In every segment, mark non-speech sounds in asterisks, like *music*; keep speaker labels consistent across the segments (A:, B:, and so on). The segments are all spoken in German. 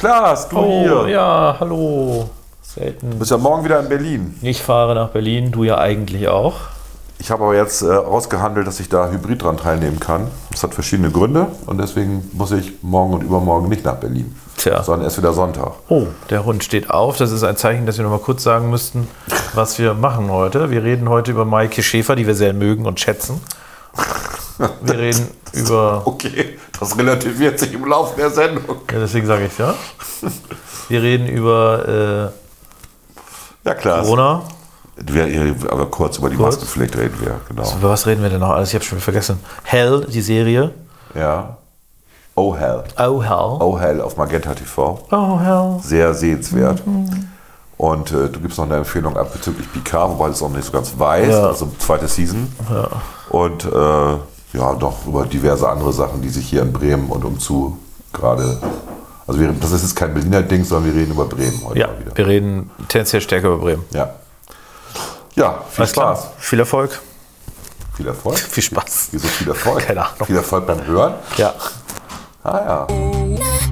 A: Klaas, du
B: Oh,
A: hier.
B: ja, hallo.
A: Du
B: Selten.
A: bist ja morgen wieder in Berlin.
B: Ich fahre nach Berlin, du ja eigentlich auch.
A: Ich habe aber jetzt äh, ausgehandelt, dass ich da hybrid dran teilnehmen kann. Das hat verschiedene Gründe und deswegen muss ich morgen und übermorgen nicht nach Berlin.
B: Tja.
A: Sondern erst wieder Sonntag.
B: Oh, der Hund steht auf. Das ist ein Zeichen, dass wir noch mal kurz sagen müssten, was wir machen heute. Wir reden heute über Maike Schäfer, die wir sehr mögen und schätzen. Wir reden *laughs* über.
A: Okay, das relativiert sich im Laufe der Sendung.
B: Ja, deswegen sage ich ja. Wir reden über
A: Ja, klar.
B: äh, Corona.
A: Wir, aber kurz über die
B: Kurz?
A: Maskenpflicht reden wir, genau.
B: Über was reden wir denn noch alles? Ich habe schon vergessen. Hell, die Serie.
A: Ja. Oh Hell.
B: Oh, Hell.
A: Oh Hell auf Magenta TV.
B: Oh, Hell.
A: Sehr sehenswert. Und äh, du gibst noch eine Empfehlung ab bezüglich Picard, wobei es noch nicht so ganz weiß.
B: Ja.
A: Also zweite Season. Und äh, ja, noch über diverse andere Sachen, die sich hier in Bremen und umzu gerade. Also wir, das ist jetzt kein Berliner Ding, sondern wir reden über Bremen heute
B: Ja,
A: mal wieder.
B: wir reden tendenziell stärker über Bremen.
A: Ja. Ja, viel
B: Alles klar.
A: Spaß.
B: Viel Erfolg.
A: Viel Erfolg. *laughs*
B: Viel Spaß.
A: Wieso viel Erfolg? *laughs*
B: Keine Ahnung.
A: Viel Erfolg beim Hören?
B: Ja.
A: Ah ja.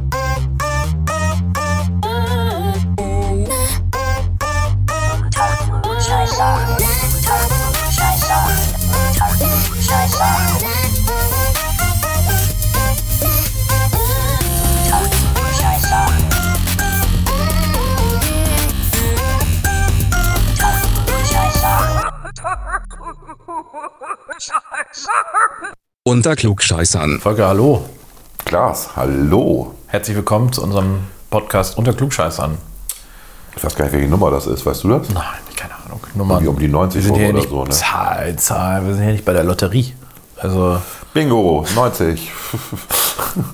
C: Unter Klugscheißern.
B: Volker, hallo.
A: Klaas, hallo.
B: Herzlich willkommen zu unserem Podcast Unter Klugscheißern.
A: Ich weiß gar nicht, welche Nummer das ist, weißt du das?
B: Nein, keine Ahnung. Nummer.
A: Irgendwie um die 90
B: wir sind hier
A: oder
B: nicht
A: so, ne?
B: Zahl, Zahl. Wir sind hier nicht bei der Lotterie. Also,
A: Bingo, 90. *laughs*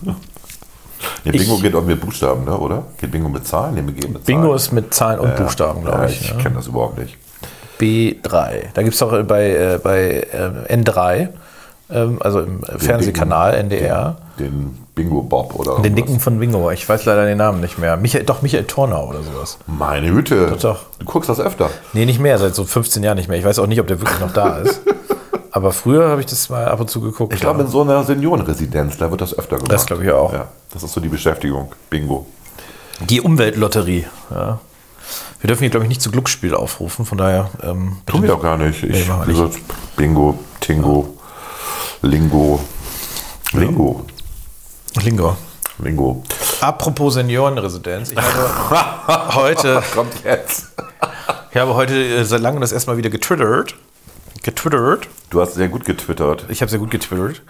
A: nee, Bingo geht auch mit Buchstaben, ne, oder? Geht Bingo mit Zahlen? Nee, wir gehen mit
B: Bingo
A: Zahlen.
B: ist mit Zahlen und Buchstaben, glaube
A: ja,
B: ich.
A: Ich
B: ja.
A: kenne das überhaupt nicht.
B: B3. Da gibt es auch bei, äh, bei äh, N3, ähm, also im Fernsehkanal NDR,
A: Den Bingo Bob oder
B: den. Dicken von Bingo. Ich weiß leider den Namen nicht mehr. Michael, doch, Michael Tornau oder sowas.
A: Meine Hüte.
B: Doch, doch.
A: Du guckst das öfter.
B: Nee, nicht mehr, seit so 15 Jahren nicht mehr. Ich weiß auch nicht, ob der wirklich noch da ist. *laughs* Aber früher habe ich das mal ab und zu geguckt.
A: Ich glaube,
B: ja.
A: in so einer Seniorenresidenz, da wird das öfter gemacht.
B: Das glaube ich auch.
A: Ja, das ist so die Beschäftigung. Bingo.
B: Die Umweltlotterie. Ja. Wir dürfen hier, glaube ich, nicht zu Glücksspiel aufrufen, von daher. Ähm,
A: Tun wir doch gar nicht. Ich,
B: wir
A: wie gesagt, Bingo, Tingo, Lingo. Lingo.
B: Lingo.
A: Lingo.
B: Apropos Seniorenresidenz. Ich habe *laughs* heute,
A: Kommt jetzt.
B: ich habe heute äh, seit langem das erstmal wieder getwittert. Getwittert.
A: Du hast sehr gut getwittert.
B: Ich habe sehr gut getwittert.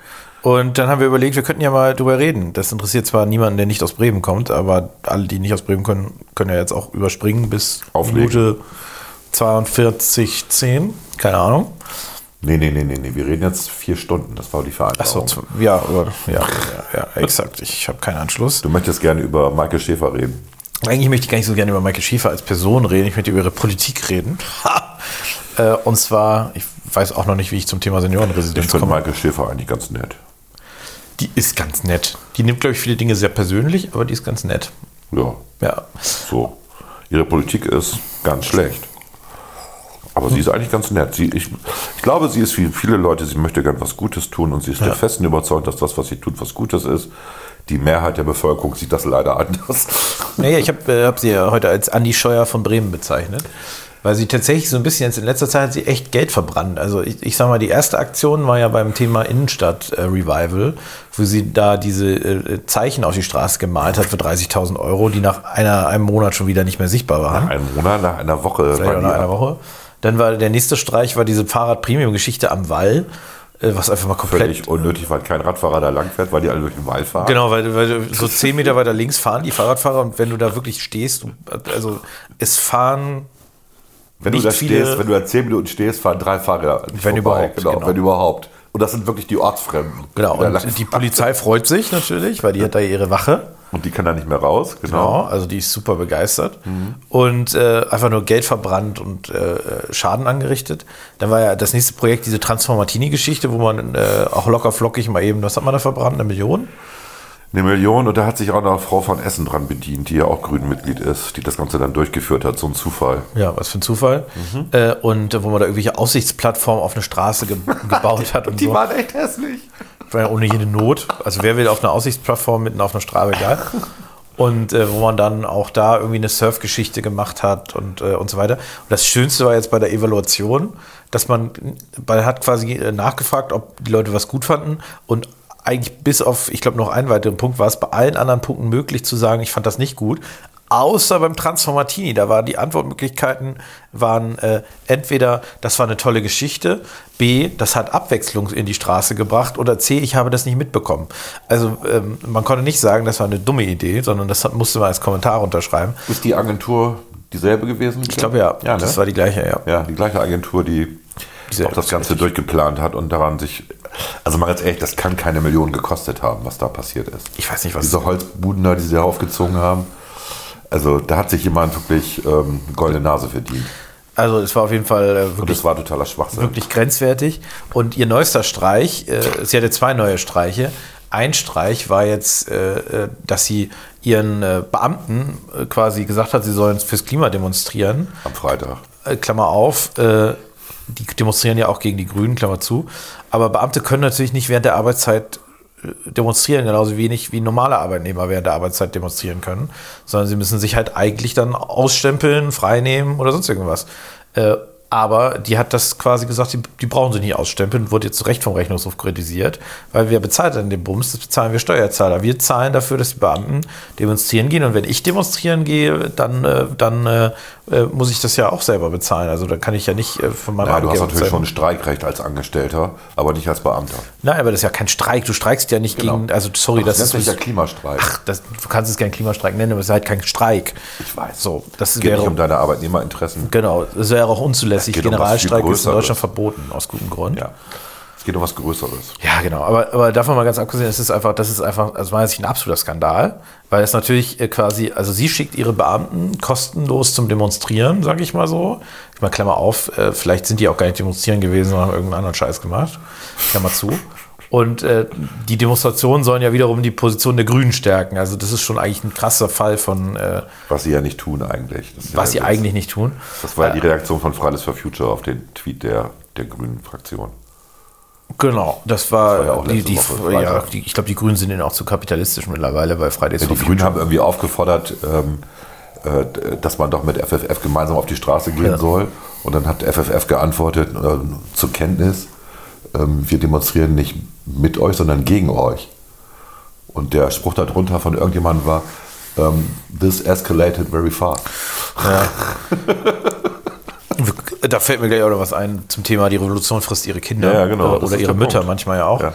B: Und dann haben wir überlegt, wir könnten ja mal drüber reden. Das interessiert zwar niemanden, der nicht aus Bremen kommt, aber alle, die nicht aus Bremen können, können ja jetzt auch überspringen bis
A: Auflegen.
B: Minute 42, 10. Keine Ahnung.
A: Nee, nee, nee, nee, nee. Wir reden jetzt vier Stunden. Das war die
B: Achso,
A: Vereinbarung.
B: z- ja, oder, ja, ja, ja, exakt. Ich habe keinen Anschluss.
A: Du möchtest gerne über Michael Schäfer reden.
B: Eigentlich möchte ich gar nicht so gerne über Michael Schäfer als Person reden. Ich möchte über ihre Politik reden. Äh, Und zwar, ich weiß auch noch nicht, wie ich zum Thema
A: Ich
B: Seniorenresidenz
A: finde
B: komme.
A: Michael Schäfer eigentlich ganz nett.
B: Die ist ganz nett. Die nimmt, glaube ich, viele Dinge sehr persönlich, aber die ist ganz nett.
A: Ja,
B: Ja.
A: so. Ihre Politik ist ganz schlecht. Aber sie ist eigentlich ganz nett. Sie, ich, ich glaube, sie ist wie viele Leute, sie möchte gern was Gutes tun und sie ist der festen Überzeugung, dass das, was sie tut, was Gutes ist. Die Mehrheit der Bevölkerung sieht das leider anders.
B: Naja, ich habe äh, hab sie ja heute als Andi Scheuer von Bremen bezeichnet. Weil sie tatsächlich so ein bisschen jetzt in letzter Zeit hat sie echt Geld verbrannt. Also ich, ich sag mal, die erste Aktion war ja beim Thema Innenstadt-Revival, wo sie da diese äh, Zeichen auf die Straße gemalt hat für 30.000 Euro, die nach einer, einem Monat schon wieder nicht mehr sichtbar waren.
A: Ein Monat nach einer Woche.
B: Vielleicht nach einer. Woche. Dann war der nächste Streich, war diese Fahrrad-Premium-Geschichte am Wall, äh, was einfach mal komplett
A: Völlig unnötig, weil kein Radfahrer da lang fährt, weil die alle durch den Wald fahren.
B: Genau, weil, weil so zehn Meter weiter links fahren die Fahrradfahrer und wenn du da wirklich stehst, also es fahren
A: Wenn du da stehst, wenn du da zehn Minuten stehst, fahren drei Fahrräder.
B: Wenn
A: vorbei.
B: überhaupt,
A: Genau,
B: genau.
A: wenn überhaupt. Und das sind wirklich die Ortsfremden.
B: Genau,
A: die
B: und die
A: fahren.
B: Polizei freut sich natürlich, weil die hat da ihre Wache.
A: Und die kann da nicht mehr raus.
B: Genau,
A: Genau.
B: also die ist super begeistert. Und äh, einfach nur Geld verbrannt und äh, Schaden angerichtet. Dann war ja das nächste Projekt diese Transformatini-Geschichte, wo man äh, auch locker flockig mal eben, was hat man da verbrannt? Eine Million?
A: Eine Million und da hat sich auch noch Frau von Essen dran bedient, die ja auch Grünmitglied ist, die das Ganze dann durchgeführt hat. So ein Zufall.
B: Ja, was für ein Zufall. Äh, und wo man da irgendwelche Aussichtsplattformen auf eine Straße ge *laughs* gebaut hat und so.
A: waren echt hässlich.
B: War ja ohne jede Not. Also wer will auf einer Aussichtsplattform mitten auf einer Straße, egal. *laughs* Und äh, wo man dann auch da irgendwie eine Surfgeschichte gemacht hat und, äh, und so weiter. Und das Schönste war jetzt bei der Evaluation, dass man, man hat quasi äh, nachgefragt, ob die Leute was gut fanden und eigentlich bis auf, ich glaube, noch einen weiteren Punkt war es bei allen anderen Punkten möglich zu sagen, ich fand das nicht gut. Außer beim Transformatini, da waren die Antwortmöglichkeiten waren äh, entweder, das war eine tolle Geschichte, B, das hat Abwechslung in die Straße gebracht oder C, ich habe das nicht mitbekommen. Also ähm, man konnte nicht sagen, das war eine dumme Idee, sondern das hat, musste man als Kommentar unterschreiben.
A: Ist die Agentur dieselbe gewesen?
B: Ich glaube ja,
A: ja ne?
B: das war die gleiche, ja.
A: Ja, die gleiche Agentur, die
B: Dieselbe,
A: auch das Ganze durchgeplant hat und daran sich, also mal ganz ehrlich, das kann keine Million gekostet haben, was da passiert ist.
B: Ich weiß nicht, was
A: Diese Holzbuden da, die sie da aufgezogen haben. Also da hat sich jemand wirklich ähm, goldene Nase verdient.
B: Also es war auf jeden Fall äh,
A: Und
B: wirklich,
A: das war totaler Schwachsinn.
B: wirklich grenzwertig. Und ihr neuester Streich, äh, sie hatte zwei neue Streiche. Ein Streich war jetzt, äh, äh, dass sie ihren äh, Beamten äh, quasi gesagt hat, sie sollen fürs Klima demonstrieren.
A: Am Freitag.
B: Klammer auf, die demonstrieren ja auch gegen die Grünen, Klammer zu. Aber Beamte können natürlich nicht während der Arbeitszeit äh, demonstrieren, genauso wenig wie normale Arbeitnehmer während der Arbeitszeit demonstrieren können, sondern sie müssen sich halt eigentlich dann ausstempeln, freinehmen oder sonst irgendwas. Äh, aber die hat das quasi gesagt, die, die brauchen sie nicht ausstempeln, wurde jetzt zu Recht vom Rechnungshof kritisiert, weil wer bezahlt denn den Bums? Das bezahlen wir Steuerzahler. Wir zahlen dafür, dass die Beamten demonstrieren gehen und wenn ich demonstrieren gehe, dann, äh, dann äh, muss ich das ja auch selber bezahlen. Also da kann ich ja nicht äh, von meinem
A: Ja, du hast
B: Arbeitgeber
A: natürlich schon ein Streikrecht als Angestellter, aber nicht als Beamter.
B: Nein, aber das ist ja kein Streik. Du streikst ja nicht
A: Genau.
B: gegen, also sorry,
A: das,
B: das,
A: nennt
B: ist
A: sich ja Klimastreik.
B: Ach, das, du kannst es keinen Klimastreik nennen, aber es ist halt kein Streik.
A: ich weiß.
B: So, das
A: es geht
B: wäre
A: nicht um deine Arbeitnehmerinteressen.
B: genau, das wäre auch unzulässig.
A: Um
B: Generalstreik
A: viel
B: ist in. Deutschland verboten aus gutem Grund.
A: Ja. Es geht um was Größeres.
B: Ja, genau. Aber, aber davon mal ganz abgesehen, es ist einfach, das ist einfach, also meiner Sicht ein absoluter Skandal, weil es natürlich äh, quasi, also sie schickt ihre Beamten kostenlos zum Demonstrieren, sage ich mal so. Ich mal Klammer auf, äh, vielleicht sind die auch gar nicht demonstrieren gewesen, sondern haben irgendeinen anderen Scheiß gemacht. Klammer zu. Und äh, die Demonstrationen sollen ja wiederum die Position der Grünen stärken. Also das ist schon eigentlich ein krasser Fall von, äh,
A: Was sie ja nicht tun eigentlich.
B: Was sie
A: ja,
B: eigentlich nicht tun.
A: Das war ja die Reaktion von Fridays for Future auf den Tweet der, der grünen Fraktion.
B: Genau, das war,
A: war ja auch
B: die, die, ja, die, ich glaube, die Grünen sind ihnen auch zu kapitalistisch mittlerweile bei Fridays
A: Ja,
B: for
A: die
B: Future.
A: Grünen haben irgendwie aufgefordert, ähm, äh, dass man doch mit FFF gemeinsam auf die Straße gehen
B: Ja.
A: soll. Und dann hat FFF geantwortet, äh, zur Kenntnis, ähm, wir demonstrieren nicht mit euch, sondern gegen euch. Und der Spruch darunter von irgendjemandem war, ähm, this escalated very fast. *laughs*
B: Da fällt mir gleich auch noch was ein zum Thema, die Revolution frisst ihre Kinder
A: Ja, ja, genau,
B: äh, oder ihre Mütter
A: Punkt.
B: manchmal ja auch.
A: Ja.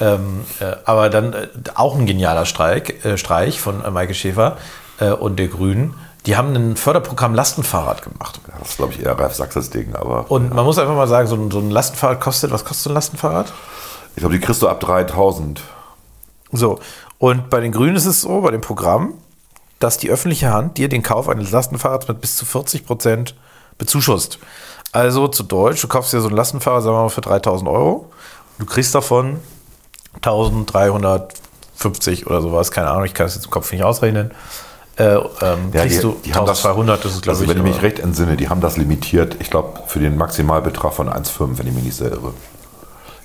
B: Ähm, äh, aber dann äh, auch ein genialer Streik, äh, Streich von äh, Maike Schäfer äh, und der Grünen. Die haben ein Förderprogramm Lastenfahrrad gemacht.
A: Das ist, glaube ich, eher Ralf Sachses Ding, aber
B: Und man muss einfach mal sagen, so ein, so ein Lastenfahrrad kostet, was kostet so ein Lastenfahrrad?
A: ich glaube, die kriegst du ab 3000.
B: So, und bei den Grünen ist es so, bei dem Programm, dass die öffentliche Hand dir den Kauf eines Lastenfahrrads mit bis zu 40 Prozent bezuschusst. Also zu Deutsch, du kaufst dir so ein Lastenfahrrad, sagen wir mal, für 3000 Euro. Du kriegst davon 1350 oder sowas, keine Ahnung, ich kann es jetzt im Kopf nicht ausrechnen. Äh, ähm,
A: Ja,
B: kriegst
A: die,
B: du
A: die haben das,
B: 1200, das ist glaube
A: also
B: ich.
A: wenn ich mich recht entsinne, die haben das limitiert, ich glaube, für den Maximalbetrag von 1,5, wenn ich mich nicht sehr irre.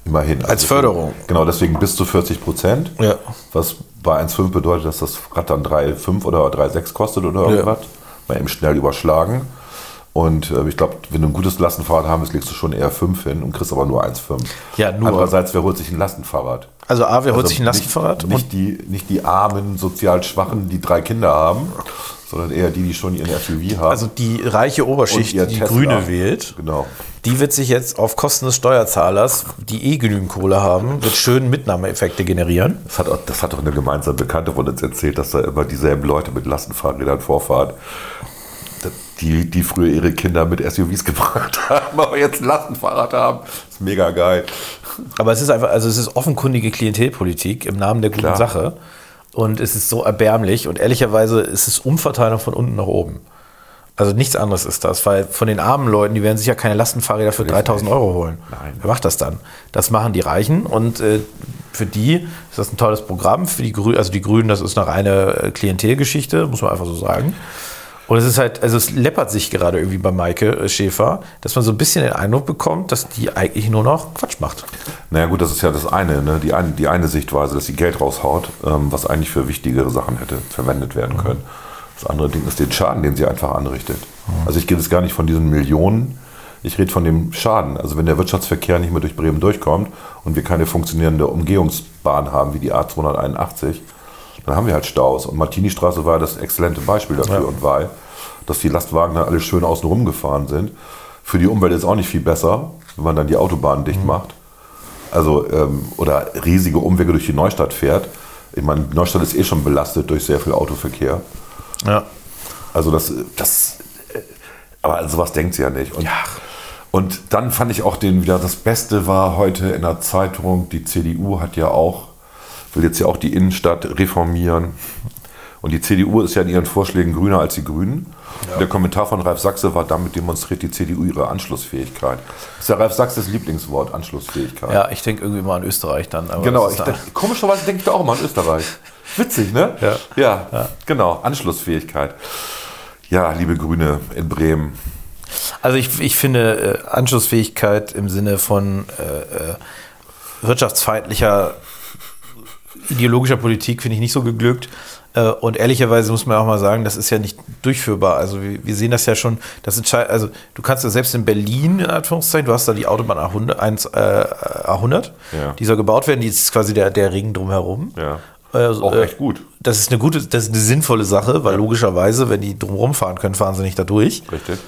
A: Immerhin. Also
B: Als Förderung.
A: Genau, deswegen bis zu 40 Prozent.
B: Ja.
A: Was bei 1,5 bedeutet, dass das Rad dann 3,5 oder 3,6 kostet oder irgendwas. Mal eben schnell überschlagen. Und äh, ich glaube, wenn du ein gutes Lastenfahrrad haben willst, legst du schon eher 5 hin und kriegst aber nur 1,5.
B: Ja, nur.
A: Andererseits, wer holt sich ein Lastenfahrrad?
B: Also A, wer holt
A: Also
B: sich ein Lastenfahrrad?
A: Nicht, nicht, die, nicht die armen, sozial Schwachen, die drei Kinder haben, sondern eher die, die schon ihren SUV haben.
B: also die reiche Oberschicht, die
A: Tesla.
B: Grüne wählt,
A: Genau.
B: Die wird sich jetzt auf Kosten des Steuerzahlers, die eh genügend Kohle haben, wird schön Mitnahmeeffekte generieren.
A: Das hat, auch, das hat doch eine gemeinsame Bekannte von uns erzählt, dass da immer dieselben Leute mit Lastenfahrrädern vorfahren. Die, die früher ihre Kinder mit SUVs *laughs* gebracht haben, aber jetzt ein Lastenfahrrad haben. ist mega geil.
B: Aber es ist einfach, also es ist offenkundige Klientelpolitik im Namen der guten
A: Klar.
B: Sache. Und es ist so erbärmlich und ehrlicherweise ist es Umverteilung von unten nach oben. Also nichts anderes ist das, weil von den armen Leuten, die werden sich ja keine Lastenfahrräder für 3000 Euro holen.
A: Nein.
B: Wer macht das dann? Das machen die Reichen und äh, für die ist das ein tolles Programm. Für die Grünen, also die Grünen, das ist eine reine äh, Klientelgeschichte, muss man einfach so sagen. Und es ist halt, also es läppert sich gerade irgendwie bei Maike äh, Schäfer, dass man so ein bisschen den Eindruck bekommt, dass die eigentlich nur noch Quatsch macht.
A: Naja gut, das ist ja das eine, ne? die, eine die eine Sichtweise, dass sie Geld raushaut, ähm, was eigentlich für wichtigere Sachen hätte verwendet werden können. Das andere Ding ist den Schaden, den sie einfach anrichtet. Also ich gehe jetzt gar nicht von diesen Millionen, ich rede von dem Schaden. Also wenn der Wirtschaftsverkehr nicht mehr durch Bremen durchkommt und wir keine funktionierende Umgehungsbahn haben wie die A281, dann haben wir halt Staus. Und Martini-Straße war das exzellente Beispiel dafür
B: Ja.
A: und weil, dass die Lastwagen dann alle schön außen rum gefahren sind. Für die Umwelt ist auch nicht viel besser, wenn man dann die Autobahnen dicht macht. Also, ähm, oder riesige Umwege durch die Neustadt fährt. Ich meine, Neustadt ist eh schon belastet durch sehr viel Autoverkehr.
B: Ja.
A: Also das, das, äh, aber an sowas denkt sie ja nicht. Und, und dann fand ich auch den wieder, das Beste war heute in der Zeitung, die CDU hat ja auch, will jetzt ja auch die Innenstadt reformieren. Und die CDU ist ja in ihren Vorschlägen grüner als die Grünen. Und Der Kommentar von Ralf Sachse war, damit demonstriert die CDU ihre Anschlussfähigkeit. Das ist ja Ralf Sachses Lieblingswort, Anschlussfähigkeit.
B: Ja, ich denke irgendwie mal an Österreich dann.
A: Genau, ich denk, komischerweise denke ich da auch immer an Österreich. *laughs* Witzig, ne?
B: Ja.
A: ja. genau. Anschlussfähigkeit. Ja, liebe Grüne in Bremen.
B: Also ich, ich finde äh, Anschlussfähigkeit im Sinne von äh, äh, wirtschaftsfeindlicher ideologischer Politik finde ich nicht so geglückt. Äh, Und ehrlicherweise muss man auch mal sagen, das ist ja nicht durchführbar. Also wir, wir sehen das ja schon, das entscheidet, also du kannst ja selbst in Berlin, in Anführungszeichen, du hast da die Autobahn A100, 1, äh, A100
A: Ja.
B: die soll gebaut werden, die ist quasi der, der Ring drumherum.
A: Ja.
B: Also,
A: Auch
B: äh,
A: echt gut.
B: Das ist eine gute, das ist eine sinnvolle Sache, weil logischerweise, wenn die drumherum fahren können, fahren sie nicht da durch.
A: Richtig.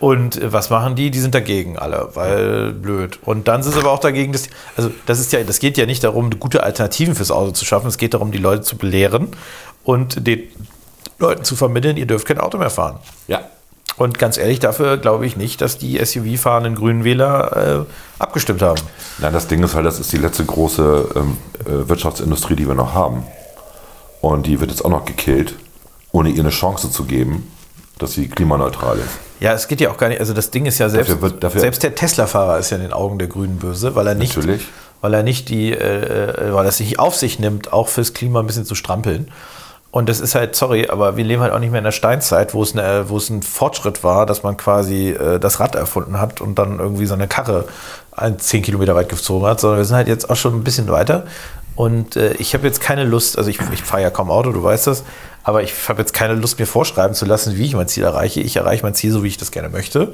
B: Und was machen die? Die sind dagegen alle, weil blöd. Und dann sind sie aber auch dagegen, dass, also das ist ja, das geht ja nicht darum, gute Alternativen fürs Auto zu schaffen. Es geht darum, die Leute zu belehren und den Leuten zu vermitteln, ihr dürft kein Auto mehr fahren.
A: Ja.
B: Und ganz ehrlich, dafür glaube ich nicht, dass die SUV-fahrenden Grünen Wähler äh, abgestimmt haben.
A: Nein, das Ding ist halt, das ist die letzte große ähm, äh, Wirtschaftsindustrie, die wir noch haben. Und die wird jetzt auch noch gekillt, ohne ihr eine Chance zu geben, dass sie klimaneutral ist.
B: Ja, es geht ja auch gar nicht. Also das Ding ist ja selbst,
A: Dafür wird- dafür-
B: selbst der Tesla-Fahrer ist ja in den Augen der Grünen böse, weil er nicht,
A: Natürlich.
B: weil er nicht die, äh, äh, weil er es nicht auf sich nimmt, auch fürs Klima ein bisschen zu strampeln. Und das ist halt, sorry, aber wir leben halt auch nicht mehr in der Steinzeit, wo es, eine, wo es ein Fortschritt war, dass man quasi äh, das Rad erfunden hat und dann irgendwie so eine Karre zehn Kilometer weit gezogen hat, sondern wir sind halt jetzt auch schon ein bisschen weiter. Und äh, ich habe jetzt keine Lust, also ich, ich fahre ja kaum Auto, du weißt das, aber ich habe jetzt keine Lust, mir vorschreiben zu lassen, wie ich mein Ziel erreiche. Ich erreiche mein Ziel so, wie ich das gerne möchte.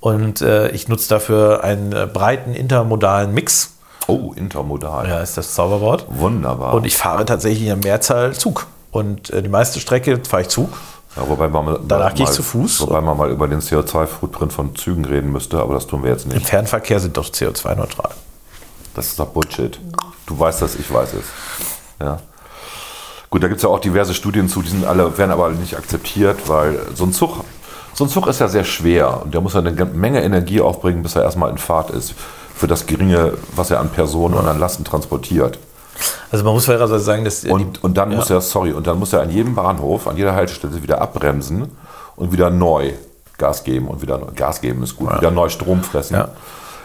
B: Und äh, ich nutze dafür einen äh, breiten intermodalen Mix.
A: Oh, intermodal.
B: Ja, ist das Zauberwort.
A: Wunderbar.
B: Und ich fahre tatsächlich in der Mehrzahl Zug. Und äh, die meiste Strecke fahre ich Zug.
A: ja, wobei man mal,
B: Danach gehe ich zu Fuß.
A: Wobei man mal über den CO2-Footprint von Zügen reden müsste, aber das tun wir jetzt
B: Im
A: nicht.
B: Fernverkehr sind doch CO2-neutral.
A: Das ist doch Bullshit. Du weißt das, ich weiß es. Ja. Gut, da gibt es ja auch diverse Studien zu, die sind alle, werden aber nicht akzeptiert, weil so ein Zug, so ein Zug ist ja sehr schwer und der muss ja eine Menge Energie aufbringen, bis er erstmal in Fahrt ist. Für das geringe, was er an Personen und an Lasten transportiert.
B: Also man muss fairerweise sagen, dass äh,
A: Und, und dann
B: ja.
A: muss er, sorry, und dann muss er an jedem Bahnhof, an jeder Haltestelle wieder abbremsen und wieder neu Gas geben und wieder Gas geben ist gut, wieder neu Strom fressen.
B: Ja.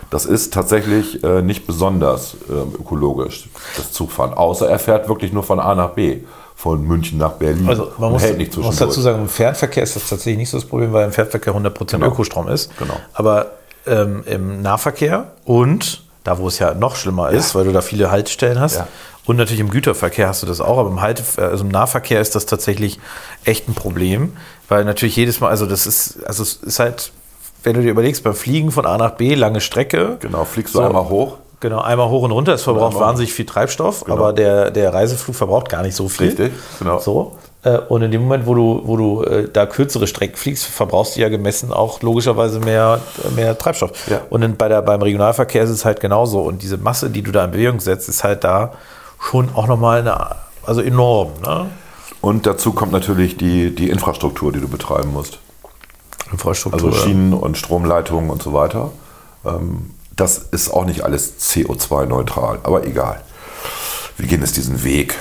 A: Das ist tatsächlich äh, nicht besonders ähm, ökologisch, das Zugfahren. Außer er fährt wirklich nur von A nach B, von München nach Berlin.
B: Also man muss,
A: hält nicht
B: muss dazu sagen, im Fernverkehr ist das tatsächlich nicht so das Problem, weil im Fernverkehr 100%
A: Genau.
B: Ökostrom ist.
A: Genau.
B: Aber ähm, im Nahverkehr und da, wo es ja noch schlimmer ist, weil du da viele Haltestellen hast,
A: Ja.
B: und natürlich im Güterverkehr hast du das auch, aber im, Halte, also im Nahverkehr ist das tatsächlich echt ein Problem, weil natürlich jedes Mal, also das ist, also es ist halt, wenn du dir überlegst, beim Fliegen von A nach B, lange Strecke,
A: Genau, fliegst du
B: So.
A: einmal hoch.
B: Genau, einmal hoch und runter. Es verbraucht wahnsinnig viel Treibstoff, aber der, der Reiseflug verbraucht gar nicht so viel.
A: Richtig, genau.
B: So. Äh, Und in dem Moment, wo du, wo du äh, da kürzere Strecken fliegst, verbrauchst du ja gemessen auch logischerweise mehr, mehr Treibstoff.
A: Ja.
B: Und in, bei der, beim Regionalverkehr ist es halt genauso. Und diese Masse, die du da in Bewegung setzt, ist halt da schon auch nochmal eine, also enorm. Ne?
A: Und dazu kommt natürlich die, die Infrastruktur, die du betreiben musst.
B: Infrastruktur.
A: Also Schienen und Stromleitungen und so weiter. Ähm, das ist auch nicht alles CO2-neutral, aber egal. Wir gehen jetzt diesen Weg.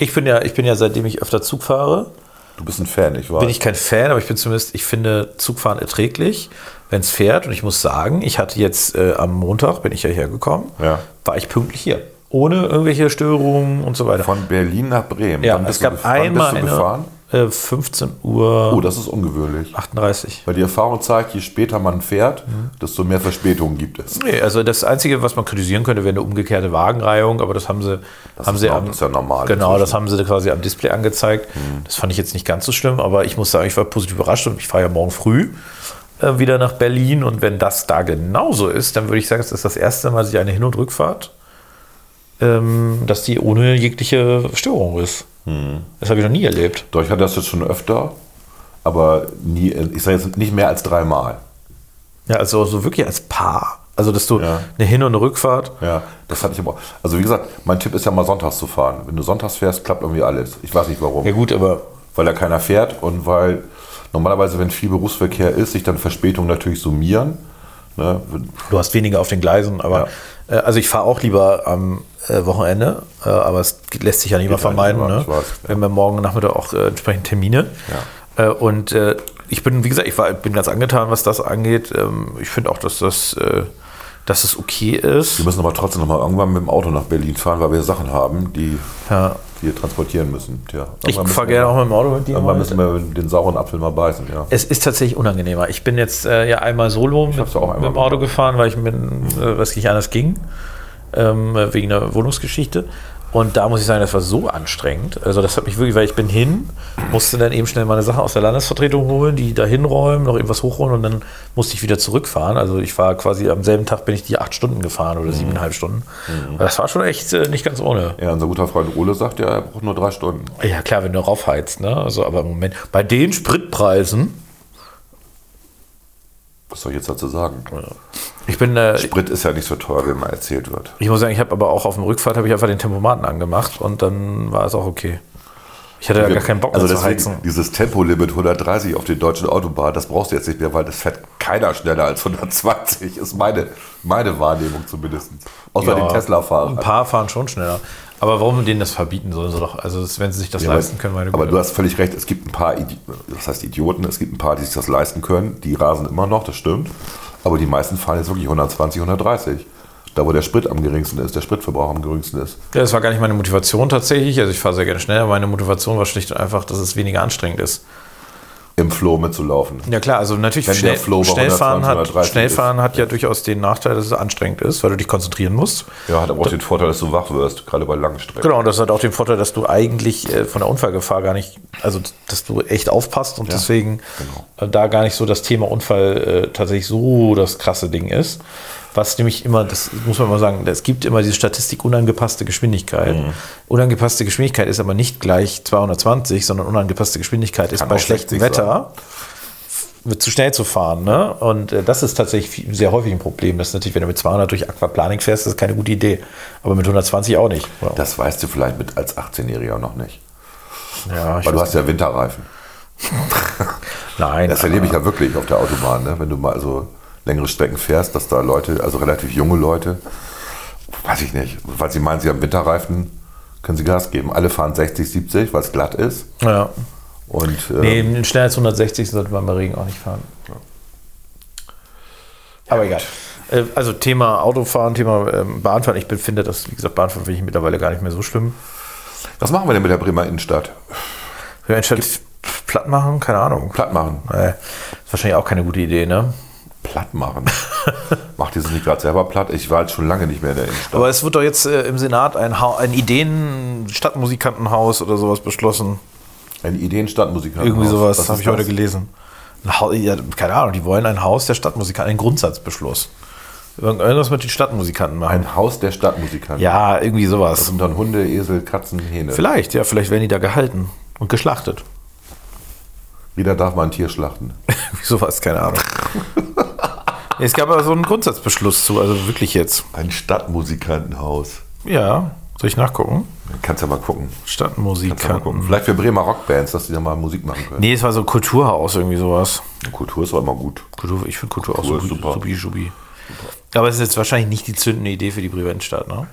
B: Ich, bin ja, ich bin ja, seitdem ich öfter Zug fahre,
A: Du bist ein Fan, ich weiß.
B: bin ich kein Fan, aber ich bin zumindest, ich finde Zugfahren erträglich, wenn es fährt. Und ich muss sagen, ich hatte jetzt äh, am Montag, bin ich ja hergekommen,
A: Ja.
B: war ich pünktlich hier. Ohne irgendwelche Störungen und so weiter.
A: Von Berlin nach Bremen.
B: ja, es gab einmal eine,
A: gefahren?
B: Äh, 15 Uhr
A: Oh, das ist ungewöhnlich.
B: 38.
A: Weil die Erfahrung zeigt, je später man fährt,
B: Mhm.
A: desto mehr Verspätungen gibt es.
B: Nee, also das Einzige, was man kritisieren könnte, wäre eine umgekehrte Wagenreihung, aber das haben sie, haben
A: ist
B: sie
A: noch-
B: am,
A: das ist ja normal
B: Genau,
A: inzwischen.
B: das haben sie quasi am Display angezeigt. Das fand ich jetzt nicht ganz so schlimm, aber ich muss sagen, ich war positiv überrascht und ich fahre ja morgen früh äh, wieder nach Berlin und wenn das da genauso ist, dann würde ich sagen, es ist das erste Mal, dass ich eine Hin- und Rückfahrt, ähm, dass die ohne jegliche Störung ist. Das habe ich noch nie erlebt.
A: Doch, ich hatte das jetzt schon öfter, aber nie, ich sage jetzt nicht mehr als dreimal.
B: Ja, also so wirklich als Paar. Also, dass du
A: Ja.
B: eine Hin- und eine Rückfahrt.
A: Ja, das hatte ich aber. auch. Also wie gesagt, mein Tipp ist ja mal sonntags zu fahren. Wenn du sonntags fährst, klappt irgendwie alles. Ich weiß nicht warum.
B: Ja, gut, aber
A: Weil da keiner fährt und weil normalerweise, wenn viel Berufsverkehr ist, sich dann Verspätungen natürlich summieren. Ne?
B: Du hast weniger auf den Gleisen, aber äh, also ich fahre auch lieber am äh, Wochenende, äh, aber es lässt sich ja nicht
A: ja
B: vermeiden.
A: nicht
B: ne?
A: weiß, ja.
B: Wir haben ja morgen Nachmittag auch äh, entsprechend Termine. Äh, und äh, ich bin, wie gesagt, ich war, bin ganz angetan, was das angeht. Ähm, ich finde auch, dass das, dass es okay ist.
A: Wir müssen aber trotzdem noch mal irgendwann mit dem Auto nach Berlin fahren, weil wir Sachen haben, die
B: Ja.
A: wir transportieren müssen. Tja,
B: Ich fahre gerne auch mit dem Auto mit dir.
A: Irgendwann müssen wir den sauren Apfel mal beißen, ja.
B: Es ist tatsächlich unangenehmer. Ich bin jetzt äh, ja einmal solo mit,
A: einmal
B: mit dem Auto gefahren, weil ich mit, äh, was nicht anders ging, ähm, äh, wegen der Wohnungsgeschichte. Und da muss ich sagen, das war so anstrengend. Also das hat mich wirklich, weil ich bin hin, musste dann eben schnell meine Sachen aus der Landesvertretung holen, die da hinräumen, noch irgendwas hochholen und dann musste ich wieder zurückfahren. Also ich war quasi am selben Tag bin ich die acht Stunden gefahren oder siebeneinhalb Stunden. Das war schon echt äh, nicht ganz ohne.
A: Ja, unser guter Freund Ole sagt ja, er braucht nur drei Stunden.
B: Ja klar, wenn du raufheizt, ne? Also aber im Moment, bei den Spritpreisen,
A: Was soll ich jetzt dazu sagen?
B: Ich bin äh,
A: Sprit ist ja nicht so teuer, wie mal erzählt wird.
B: Ich muss sagen, ich habe aber auch auf dem Rückfahrt habe ich einfach den Tempomaten angemacht und dann war es auch okay. Ich hatte ja gar keinen Bock mehr
A: also
B: zu
A: deswegen,
B: heizen.
A: dieses Tempolimit 130 auf den deutschen Autobahnen, das brauchst du jetzt nicht mehr, weil das fährt keiner schneller als 120, ist meine, meine Wahrnehmung zumindest. Außer
B: Ja,
A: den
B: Ein
A: Tesla-Fahrern.
B: paar fahren schon schneller. Aber warum denen das verbieten sollen sie doch? Also wenn sie sich das leisten können, meine
A: aber
B: Güte.
A: du hast völlig recht, es gibt ein paar, Idi das heißt Idioten, es gibt ein paar, die sich das leisten können, die rasen immer noch, das stimmt. Aber die meisten fahren jetzt wirklich 120, 130. Da, wo der Sprit am geringsten ist, der Spritverbrauch am geringsten ist.
B: Ja, das war gar nicht meine Motivation tatsächlich. Also ich fahre sehr gerne schnell. aber Meine Motivation war schlicht und einfach, dass es weniger anstrengend ist.
A: Im Flow mitzulaufen.
B: Ja klar, also natürlich
A: Wenn
B: schnell, Schnellfahren,
A: 120,
B: hat,
A: 130
B: Schnellfahren hat ja durchaus den Nachteil, dass es anstrengend ist, weil du dich konzentrieren musst.
A: Ja, hat aber auch den Vorteil, dass du wach wirst, gerade bei langen Strecken.
B: Genau, und das hat auch den Vorteil, dass du eigentlich äh, von der Unfallgefahr gar nicht, also dass du echt aufpasst und deswegen äh, da gar nicht so das Thema Unfall äh, tatsächlich so das krasse Ding ist. Was nämlich immer, das muss man mal sagen, es gibt immer diese Statistik unangepasste Geschwindigkeit. Unangepasste Geschwindigkeit ist aber nicht gleich 220, sondern unangepasste Geschwindigkeit ist bei schlechtem
A: 60
B: Wetter zu schnell zu fahren. Ne? Und äh, das ist tatsächlich viel- sehr häufig ein Problem. Das ist natürlich, wenn du mit 200 durch Aquaplaning fährst, das ist keine gute Idee. Aber mit 120 auch nicht. Ja.
A: Das weißt du vielleicht mit als 18-Jähriger noch nicht.
B: Ja,
A: Weil du hast ja Winterreifen. *laughs*
B: Nein,
A: Das erlebe ich ja wirklich auf der Autobahn, ne? wenn du mal so längere Strecken fährst, dass da Leute, also relativ junge Leute, weiß ich nicht, weil sie meinen, sie haben Winterreifen, können sie Gas geben. Alle fahren 60, 70, weil es glatt ist.
B: ja.
A: Und äh,
B: Nee, schneller als 160 sollte man bei Regen auch nicht fahren. Aber egal. Äh, Also Thema Autofahren, Thema ähm, Bahnfahren. Ich finde das, wie gesagt, Bahnfahren finde ich mittlerweile gar nicht mehr so schlimm.
A: was machen wir denn mit der Bremer Innenstadt?
B: Wir statt platt machen, keine Ahnung.
A: Platt machen.
B: Nee, ist wahrscheinlich auch keine gute Idee, ne?
A: Platt machen. *laughs* Macht die sich nicht gerade selber platt? Ich war jetzt schon lange nicht mehr in der Innenstadt.
B: Aber es wird doch jetzt äh, im Senat ein, ha ein Ideen-Stadtmusikantenhaus oder sowas beschlossen.
A: Ein Ideenstadtmusiker.
B: Irgendwie sowas
A: Was
B: habe ich heute
A: das?
B: gelesen. Ja, keine Ahnung, die wollen ein Haus der Stadtmusikanten, einen Grundsatzbeschluss. Irgend- Irgendwas mit den Stadtmusikanten machen.
A: Ein Haus der Stadtmusikanten.
B: ja, irgendwie
A: Das
B: sowas.
A: sind dann Hunde, Esel, Katzen, Hähne.
B: Vielleicht, ja, vielleicht werden die da gehalten und geschlachtet.
A: Jeder darf mal ein Tier schlachten.
B: Irgendwie *laughs* sowas, keine Ahnung. *laughs* es gab aber so einen Grundsatzbeschluss zu, also wirklich jetzt.
A: Ein Stadtmusikantenhaus.
B: Ja, soll ich nachgucken?
A: Kannst ja mal gucken. Kannst ja mal gucken.
B: Stadtmusikanten.
A: Vielleicht für Bremer Rockbands, dass die da mal Musik machen können.
B: Nee, es war so ein Kulturhaus, irgendwie sowas.
A: Kultur ist auch immer gut.
B: Kultur, ich finde Kultur auch
A: Kultur
B: so
A: ist super.
B: supi, supi. Aber es ist jetzt wahrscheinlich nicht die zündende Idee für die Bremenstadt, ne?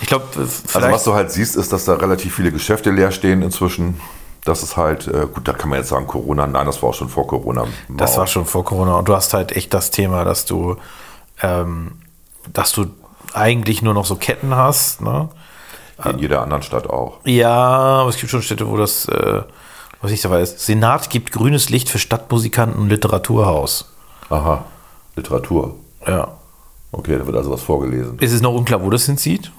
B: Ich glaube,
A: Also
B: vielleicht.
A: was du halt siehst, ist, dass da relativ viele Geschäfte leer stehen inzwischen. Das ist halt, äh, gut, da kann man jetzt sagen Corona. Nein, das war auch schon vor Corona.
B: Das war schon vor Corona und du hast halt echt das Thema, dass du, ähm, dass du eigentlich nur noch so Ketten hast. Ne?
A: in jeder anderen Stadt auch.
B: Ja, aber es gibt schon Städte, wo das, äh, was ich da weiß, Senat gibt grünes Licht für Stadtmusikanten und Literaturhaus.
A: Aha, Literatur.
B: Ja.
A: Okay, da wird also was vorgelesen.
B: Es ist noch unklar, wo das hinzieht.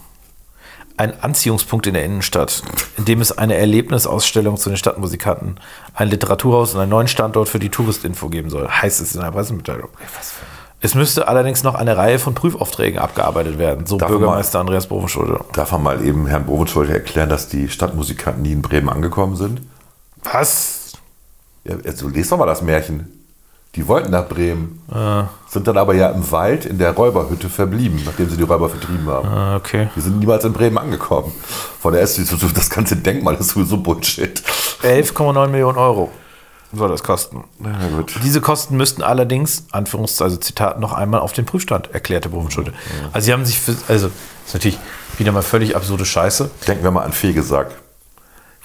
B: Ein Anziehungspunkt in der Innenstadt, in dem es eine Erlebnisausstellung zu den Stadtmusikanten, ein Literaturhaus und einen neuen Standort für die Touristinfo geben soll, heißt es in der Pressemitteilung. Es müsste allerdings noch eine Reihe von Prüfaufträgen abgearbeitet werden, so
A: Darf
B: Bürgermeister Andreas Bovenschulte.
A: Darf man mal eben Herrn Bovenschulte erklären, dass die Stadtmusikanten nie in Bremen angekommen sind?
B: Was?
A: Ja, also lest doch mal das Märchen. Die wollten nach Bremen, sind dann aber ja im Wald in der Räuberhütte verblieben, nachdem sie die Räuber vertrieben haben.
B: Ah, okay.
A: Die sind niemals in Bremen angekommen. Von der ist das ganze Denkmal ist sowieso Bullshit.
B: 11,9 Millionen Euro soll das kosten.
A: Na gut.
B: Diese Kosten müssten allerdings, Anführungszeichen, also Zitat, noch einmal auf den Prüfstand, erklärte Bovenschulte. Also sie haben sich für, also das ist natürlich wieder mal völlig absurde Scheiße.
A: Denken wir mal an Fegesack.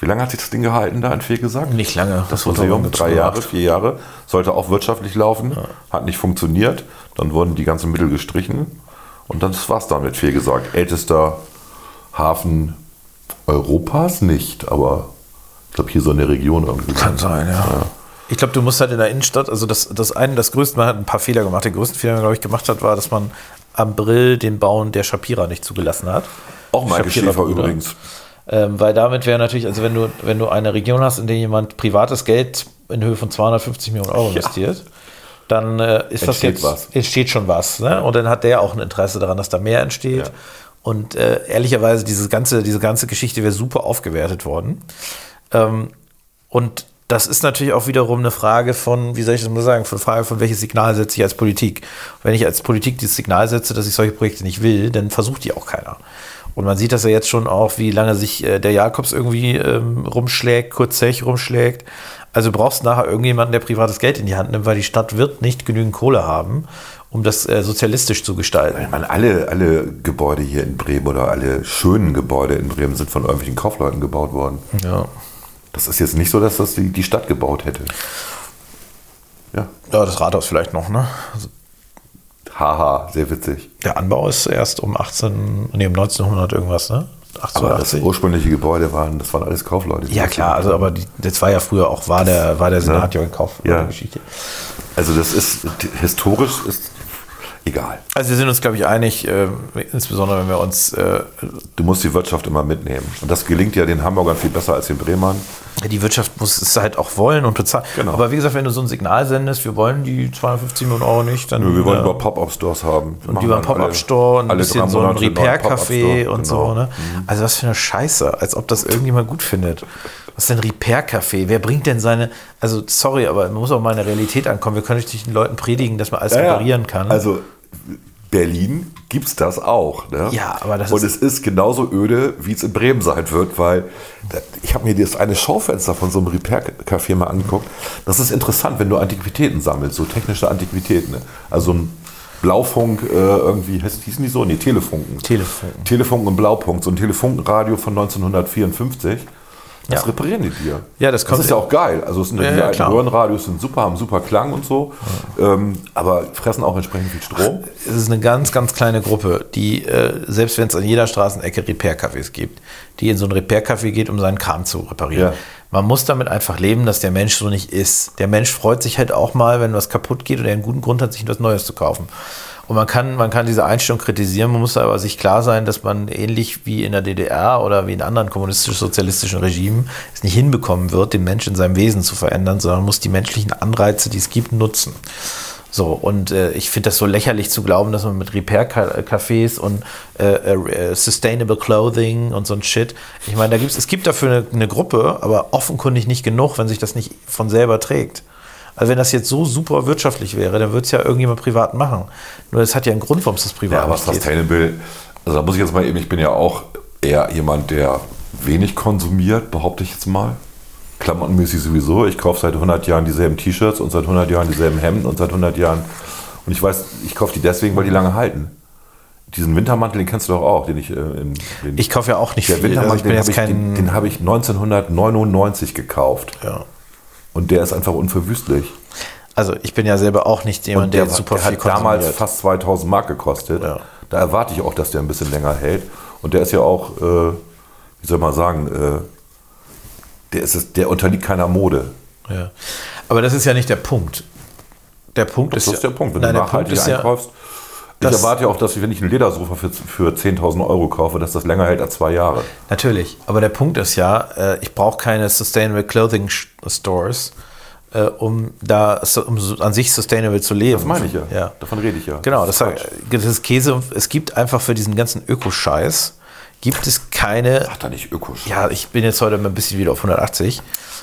A: Wie lange hat sich das Ding gehalten da in Fegesack?
B: Nicht lange.
A: Das Museum, drei Jahre, vier Jahre, sollte auch wirtschaftlich laufen, hat nicht funktioniert. Dann wurden die ganzen Mittel gestrichen und dann war es damit Fegesack. Ältester Hafen Europas nicht, aber ich glaube hier so in der Region irgendwie.
B: Kann sein, ja. Ich glaube, du musst halt in der Innenstadt, also das, das eine, das größte, man hat ein paar Fehler gemacht. Der größte Fehler, den man, glaube ich, gemacht hat, war, dass man am Brill den Bauen der Shapira nicht zugelassen hat.
A: Auch
B: Shapira
A: Schäfer übrigens.
B: Ähm, weil damit wäre natürlich, also wenn du, wenn du eine Region hast, in der jemand privates Geld in Höhe von 250 Millionen Euro investiert, dann äh, ist das
A: Entsteht
B: jetzt,
A: was.
B: entsteht schon was. Ne? Und dann hat der auch ein Interesse daran, dass da mehr entsteht.
A: Ja.
B: Und äh, ehrlicherweise, diese ganze, diese ganze Geschichte wäre super aufgewertet worden. Ähm, und das ist natürlich auch wiederum eine Frage von, wie soll ich das mal sagen, von Frage von welches Signal setze ich als Politik. Wenn ich als Politik dieses Signal setze, dass ich solche Projekte nicht will, dann versucht die auch keiner. Und man sieht das ja jetzt schon auch, wie lange sich äh, der Jakobs irgendwie ähm, rumschlägt, Kurt Zech rumschlägt. Also du brauchst nachher irgendjemanden, der privates Geld in die Hand nimmt, weil die Stadt wird nicht genügend Kohle haben, um das äh, sozialistisch zu gestalten.
A: Ich meine, alle, alle Gebäude hier in Bremen oder alle schönen Gebäude in Bremen sind von irgendwelchen Kaufleuten gebaut worden.
B: Ja.
A: Das ist jetzt nicht so, dass das die, die Stadt gebaut hätte. Ja,
B: ja, das Rathaus vielleicht noch, ne?
A: Haha, sehr witzig.
B: der Anbau ist erst um 18, nee, um 1900 irgendwas, ne?
A: Aber das
B: 1880.
A: ursprüngliche Gebäude waren, das waren alles Kaufleute.
B: Ja klar, also aber die, das war ja früher auch, war der, war der Senat ja in Kauf
A: Ja.
B: Geschichte.
A: Also das ist historisch ist egal.
B: Also wir sind uns, glaube ich, einig, äh, insbesondere wenn wir uns äh,
A: Du musst die Wirtschaft immer mitnehmen. Und das gelingt ja den Hamburgern viel besser als den Bremern.
B: die Wirtschaft muss es halt auch wollen und bezahlen.
A: Genau.
B: Aber wie gesagt, wenn du so ein Signal sendest, wir wollen die 250 Millionen Euro nicht, dann
A: Wir wollen
B: äh,
A: über Pop-Up-Stores haben. Wir
B: und über einen Pop-Up-Store und ein bisschen so ein Repair-Café und so.
A: genau.
B: Ne? Also was für eine Scheiße, als ob das *laughs* irgendjemand gut findet. Was ist denn Repair-Café? Wer bringt denn seine, also sorry, aber man muss auch mal in der Realität ankommen. Wir können nicht den Leuten predigen, dass man alles
A: Ja,
B: reparieren kann.
A: Also Berlin gibt es das auch. Ne?
B: Ja, aber das
A: Und
B: ist-
A: es ist genauso öde, wie es in Bremen sein wird, weil ich habe mir das eine Schaufenster von so einem Repair-Café mal angeguckt. Das ist interessant, wenn du Antiquitäten sammelst, so technische Antiquitäten. Ne? Also ein Blaufunk, äh, irgendwie, hießen die so? Nee, Telefunken.
B: Telefunken.
A: Telefunken und Blaupunkt, so ein Telefunkenradio von 1954. Das
B: Ja.
A: reparieren die dir.
B: Ja, das kommt
A: Das ist ja auch geil. Also es sind ja, die
B: ja,
A: alten. Röhrenradios sind super, haben super Klang und so, ähm, aber fressen auch entsprechend viel Strom.
B: es ist eine ganz, ganz kleine Gruppe, die, äh, selbst wenn es an jeder Straßenecke Repair-Cafés gibt, die in so ein Repair-Café geht, um seinen Kram zu reparieren. Man muss damit einfach leben, dass der Mensch so nicht ist. Der Mensch freut sich halt auch mal, wenn was kaputt geht und er einen guten Grund hat, sich etwas Neues zu kaufen. Und man kann, man kann diese Einstellung kritisieren, man muss aber sich klar sein, dass man ähnlich wie in der DDR oder wie in anderen kommunistisch-sozialistischen Regimen es nicht hinbekommen wird, den Menschen in seinem Wesen zu verändern, sondern muss die menschlichen Anreize, die es gibt, nutzen. So, und äh, ich finde das so lächerlich zu glauben, dass man mit Repair-Cafés und äh, äh, Sustainable Clothing und so ein Shit, ich meine, da gibt's, es gibt dafür eine, eine Gruppe, aber offenkundig nicht genug, wenn sich das nicht von selber trägt. Also wenn das jetzt so super wirtschaftlich wäre, dann würde es ja irgendjemand privat machen. Nur es hat ja einen Grund, warum es das privat
A: Ja, aber. Sustainable, also da muss ich jetzt mal eben, ich bin ja auch eher jemand, der wenig konsumiert, behaupte ich jetzt mal. Klamottenmäßig sowieso. Ich kaufe seit 100 Jahren dieselben T-Shirts und seit 100 Jahren dieselben Hemden und seit 100 Jahren. Und ich weiß, ich kaufe die deswegen, weil die lange halten. Diesen Wintermantel, den kennst du doch auch, den ich äh, den,
B: Ich kaufe ja auch nicht
A: der
B: viel. Also
A: Wintermantel,
B: ich bin
A: den habe ich, habe ich 1999 gekauft.
B: ja.
A: Und der ist einfach unverwüstlich.
B: Also ich bin ja selber auch nicht jemand,
A: Und
B: der,
A: der,
B: super
A: der
B: viel
A: hat damals
B: konsumiert.
A: fast 2000 Mark gekostet.
B: Ja.
A: Da erwarte ich auch, dass der ein bisschen länger hält. Und der ist ja auch, äh, wie soll man sagen, äh, der, ist es, der unterliegt keiner Mode.
B: Ja. Aber das ist ja nicht der Punkt. Der Punkt
A: Das
B: ist,
A: ist der Punkt. Wenn
B: nein,
A: du nachhaltig
B: ist ja,
A: Ich
B: das-
A: erwarte ja auch, dass ich, wenn ich einen Ledersofa für, für 10.000 Euro kaufe, dass das länger hält als zwei Jahre.
B: Natürlich, aber der Punkt ist ja, äh, ich brauche keine Sustainable Clothing Stores, äh, um da um an sich sustainable zu leben.
A: Das meine ich ja.
B: ja.
A: Davon rede ich ja.
B: Genau, das,
A: ist
B: sag- das ist Käse. Es gibt einfach für diesen ganzen Ökoscheiß gibt es keine.
A: Ach, da nicht ökosch.
B: Ja, ich bin jetzt heute mal ein bisschen wieder auf 180.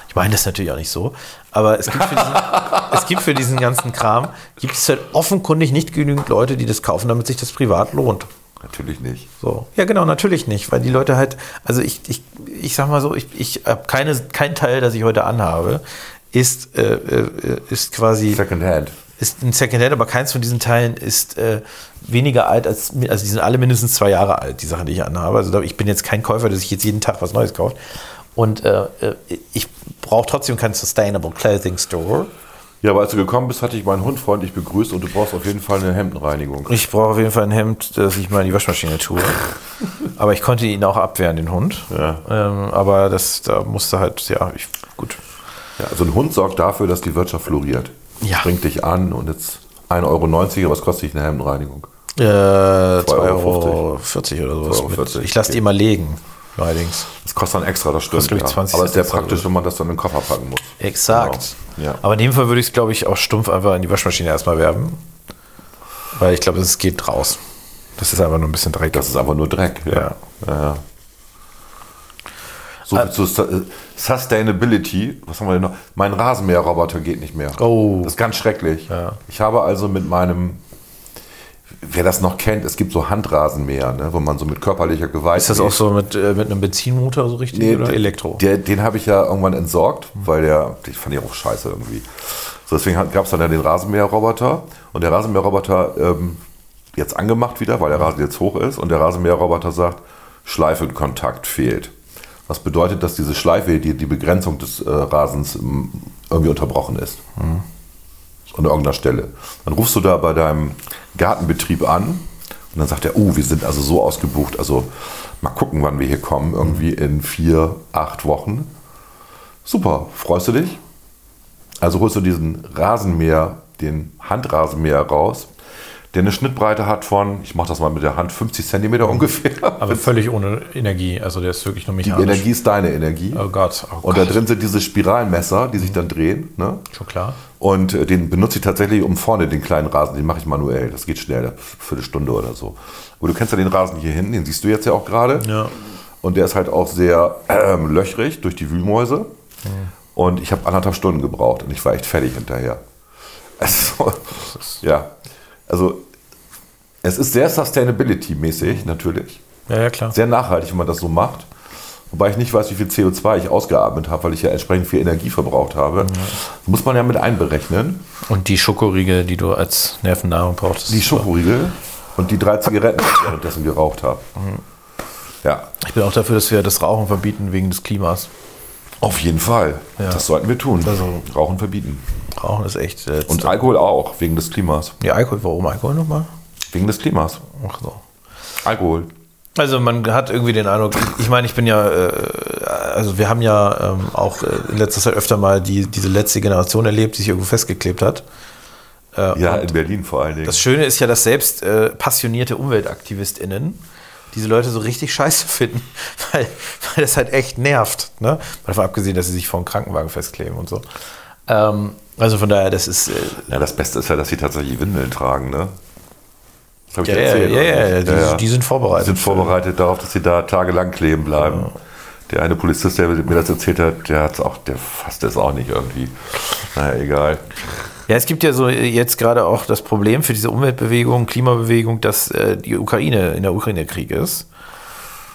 B: Ich meine das natürlich auch nicht so. Aber es gibt für diesen, *laughs* es gibt für diesen ganzen Kram, gibt es halt offenkundig nicht genügend Leute, die das kaufen, damit sich das privat lohnt.
A: Natürlich nicht.
B: So. Ja, genau, natürlich nicht, weil die Leute halt, also ich, ich, ich sag mal so, ich, ich habe keine, kein Teil, das ich heute anhabe, ist, äh, äh, ist quasi
A: Secondhand.
B: ist ein Secondhand, aber keins von diesen Teilen ist äh, weniger alt als, also die sind alle mindestens zwei Jahre alt, die Sachen, die ich anhabe. Also ich bin jetzt kein Käufer, der sich jetzt jeden Tag was Neues kauft. Und äh, äh, ich brauche trotzdem keinen Sustainable Clothing Store.
A: Ja, aber als du gekommen bist, hatte ich meinen Hund freundlich begrüßt und du brauchst auf jeden Fall eine Hemdenreinigung.
B: Ich brauche auf jeden Fall ein Hemd, das ich mal in die Waschmaschine tue. *laughs* aber ich konnte ihn auch abwehren, den Hund.
A: Ja.
B: Ähm, aber das, da musste halt, ja, ich, gut.
A: Ja, also ein Hund sorgt dafür, dass die Wirtschaft floriert.
B: Ja.
A: Bringt dich an und jetzt 1,90 Euro, was kostet eine Hemdenreinigung?
B: Äh, 2,40
A: Euro
B: Euro 40 oder sowas.
A: 2,40 Euro.
B: mit- Ich lasse die immer legen, allerdings.
A: Das kostet dann extra, das stimmt.
B: Kostet,
A: ja.
B: 20
A: Aber es ist sehr praktisch, wenn man das dann in den Koffer packen muss.
B: Exakt.
A: Genau. Ja.
B: Aber in dem Fall würde ich es, glaube ich, auch stumpf einfach in die Waschmaschine erstmal werfen. Weil ich glaube, es geht raus. Das ist einfach nur ein bisschen Dreck.
A: Das ist einfach nur Dreck.
B: Ja.
A: ja, ja. So viel zu Su- äh, Sustainability. Was haben wir denn noch? Mein Rasenmäherroboter geht nicht mehr.
B: Oh.
A: Das ist ganz schrecklich.
B: Ja.
A: Ich habe also mit meinem, wer das noch kennt, es gibt so Handrasenmäher, ne, wo man so mit körperlicher Gewalt.
B: ist das auch so mit, äh, mit einem Benzinmotor so richtig
A: Nee,
B: oder
A: der-
B: Elektro?
A: Der, den habe ich ja irgendwann entsorgt, weil der, ich fand den auch scheiße irgendwie. So, deswegen gab es dann ja den Rasenmäherroboter und der Rasenmäherroboter ähm, jetzt angemacht wieder, weil der Rasen jetzt hoch ist und der Rasenmäherroboter sagt, Schleifenkontakt fehlt. Was bedeutet, dass diese Schleife, die, die Begrenzung des äh, Rasens irgendwie unterbrochen ist. An irgendeiner Stelle. Dann rufst du da bei deinem Gartenbetrieb an und dann sagt er, oh, wir sind also so ausgebucht, also mal gucken, wann wir hier kommen, irgendwie in vier, acht Wochen. Super, freust du dich? Also holst du diesen Rasenmäher, den Handrasenmäher raus, der eine Schnittbreite hat von, ich mache das mal mit der Hand, 50 Zentimeter ungefähr.
B: Aber völlig ohne Energie. Also der ist wirklich nur
A: Die
B: mechanisch.
A: Energie ist deine Energie.
B: Oh Gott. Oh
A: Und da
B: Gott.
A: drin sind diese Spiralmesser, die sich dann drehen. Ne?
B: Schon klar.
A: Und äh, den benutze ich tatsächlich um vorne den kleinen Rasen, den mache ich manuell. Das geht schnell, für eine Stunde oder so. Aber du kennst ja den Rasen hier hinten, den siehst du jetzt ja auch gerade.
B: Ja.
A: Und der ist halt auch sehr ähm, löchrig durch die Wühlmäuse. Und ich habe anderthalb Stunden gebraucht und ich war echt fertig hinterher. *laughs* Also, ja, also es ist sehr sustainability-mäßig natürlich.
B: Ja, ja, klar.
A: Sehr nachhaltig, wenn man das so macht. Wobei ich nicht weiß, wie viel CO2 ich ausgeatmet habe, weil ich ja entsprechend viel Energie verbraucht habe. Muss man ja mit einberechnen.
B: Und die Schokoriegel, die du als Nervennahrung brauchst.
A: Die Schokoriegel und die drei Zigaretten, die ich währenddessen geraucht habe. Ja,
B: Ich bin auch dafür, dass wir das Rauchen verbieten wegen des Klimas.
A: Auf jeden Fall.
B: Ja.
A: Das sollten wir tun.
B: Also-
A: Rauchen verbieten.
B: Rauchen ist echt. Äh,
A: Und Alkohol auch, wegen des Klimas.
B: ja, Alkohol. Warum Alkohol nochmal?
A: Wegen des Klimas.
B: Ach so.
A: Alkohol.
B: Also man hat irgendwie den Eindruck, ich, meine, ich bin ja, äh, also wir haben ja ähm, auch äh, in letzter Zeit öfter mal die, diese letzte Generation erlebt, die sich irgendwo festgeklebt hat. Äh,
A: Ja, in Berlin vor allen Dingen.
B: das Schöne ist ja, dass selbst äh, passionierte UmweltaktivistInnen diese Leute so richtig scheiße *laughs* finden, weil, weil das halt echt nervt. Ne? Mal Davon abgesehen, dass sie sich vor einem Krankenwagen festkleben und so. Ähm, also von daher, das ist. Äh,
A: ja, das Beste ist ja, dass sie tatsächlich Windeln tragen, ne? Das hab ich
B: ja,
A: dir
B: ja,
A: erzählt,
B: ja, ja,
A: oder
B: ja, die, die sind vorbereitet.
A: Die sind vorbereitet darauf, dass sie da tagelang kleben bleiben. Der eine Polizist, der mir das erzählt hat, der hat's auch, der fasst es auch nicht irgendwie. Naja, egal.
B: Ja, es gibt ja so jetzt gerade auch das Problem für diese Umweltbewegung, Klimabewegung, dass äh, die Ukraine in der Ukraine Krieg ist.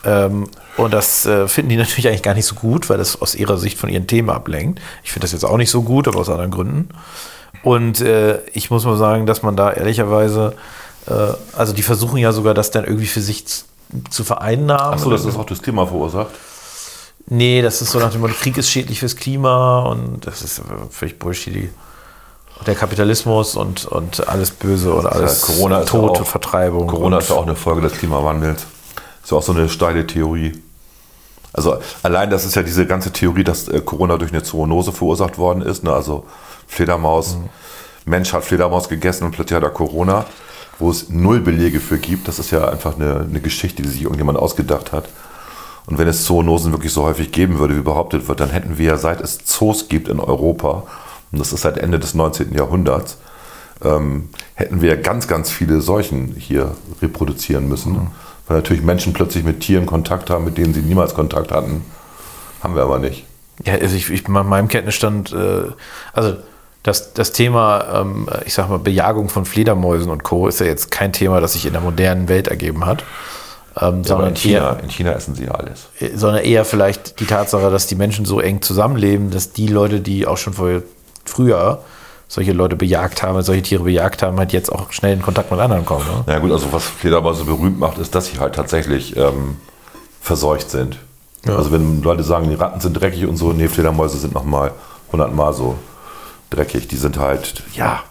B: Ähm, und das äh, finden die *laughs* natürlich eigentlich gar nicht so gut, weil das aus ihrer Sicht von ihren Themen ablenkt. Ich finde das jetzt auch nicht so gut, aber aus anderen Gründen. Und äh, ich muss mal sagen, dass man da ehrlicherweise, äh, also die versuchen ja sogar, das dann irgendwie für sich zu vereinnahmen.
A: Achso, das ist auch das Klima verursacht.
B: Nee, das ist so nach dem Motto, Krieg ist schädlich fürs Klima und das ist völlig Bullshit. Der Kapitalismus und, und alles Böse und alles
A: Ja, Corona
B: Tod
A: auch-
B: Vertreibung.
A: Corona ist ja auch eine Folge des Klimawandels. Ist ja auch so eine steile Theorie. Also allein das ist ja diese ganze Theorie, dass äh, Corona durch eine Zoonose verursacht worden ist. Ne? Also Fledermaus, mhm. Mensch hat Fledermaus gegessen und plötzlich hat er Corona, wo es null Belege für gibt. Das ist ja einfach eine, eine Geschichte, die sich irgendjemand ausgedacht hat. Und wenn es Zoonosen wirklich so häufig geben würde, wie behauptet wird, dann hätten wir ja seit es Zoos gibt in Europa, und das ist seit Ende des 19. Jahrhunderts, ähm, hätten wir ganz, ganz viele Seuchen hier reproduzieren müssen. Mhm. Weil natürlich Menschen plötzlich mit Tieren Kontakt haben, mit denen sie niemals Kontakt hatten. Haben wir aber nicht.
B: Ja, also ich, ich nach meinem Kenntnisstand, äh, also das, das Thema, ähm, ich sag mal, Bejagung von Fledermäusen und Co. ist ja jetzt kein Thema, das sich in der modernen Welt ergeben hat.
A: Ähm, ja, sondern in China, eher, in China essen sie alles.
B: Äh, sondern eher vielleicht die Tatsache, dass die Menschen so eng zusammenleben, dass die Leute, die auch schon vorher, früher solche Leute bejagt haben, solche Tiere bejagt haben, halt jetzt auch schnell in Kontakt mit anderen kommen. Ne?
A: Ja gut, also was Fledermäuse berühmt macht, ist, dass sie halt tatsächlich ähm, verseucht sind. Ja. Also wenn Leute sagen, die Ratten sind dreckig und so, nee, Fledermäuse sind nochmal hundertmal so dreckig. Die sind halt, ja,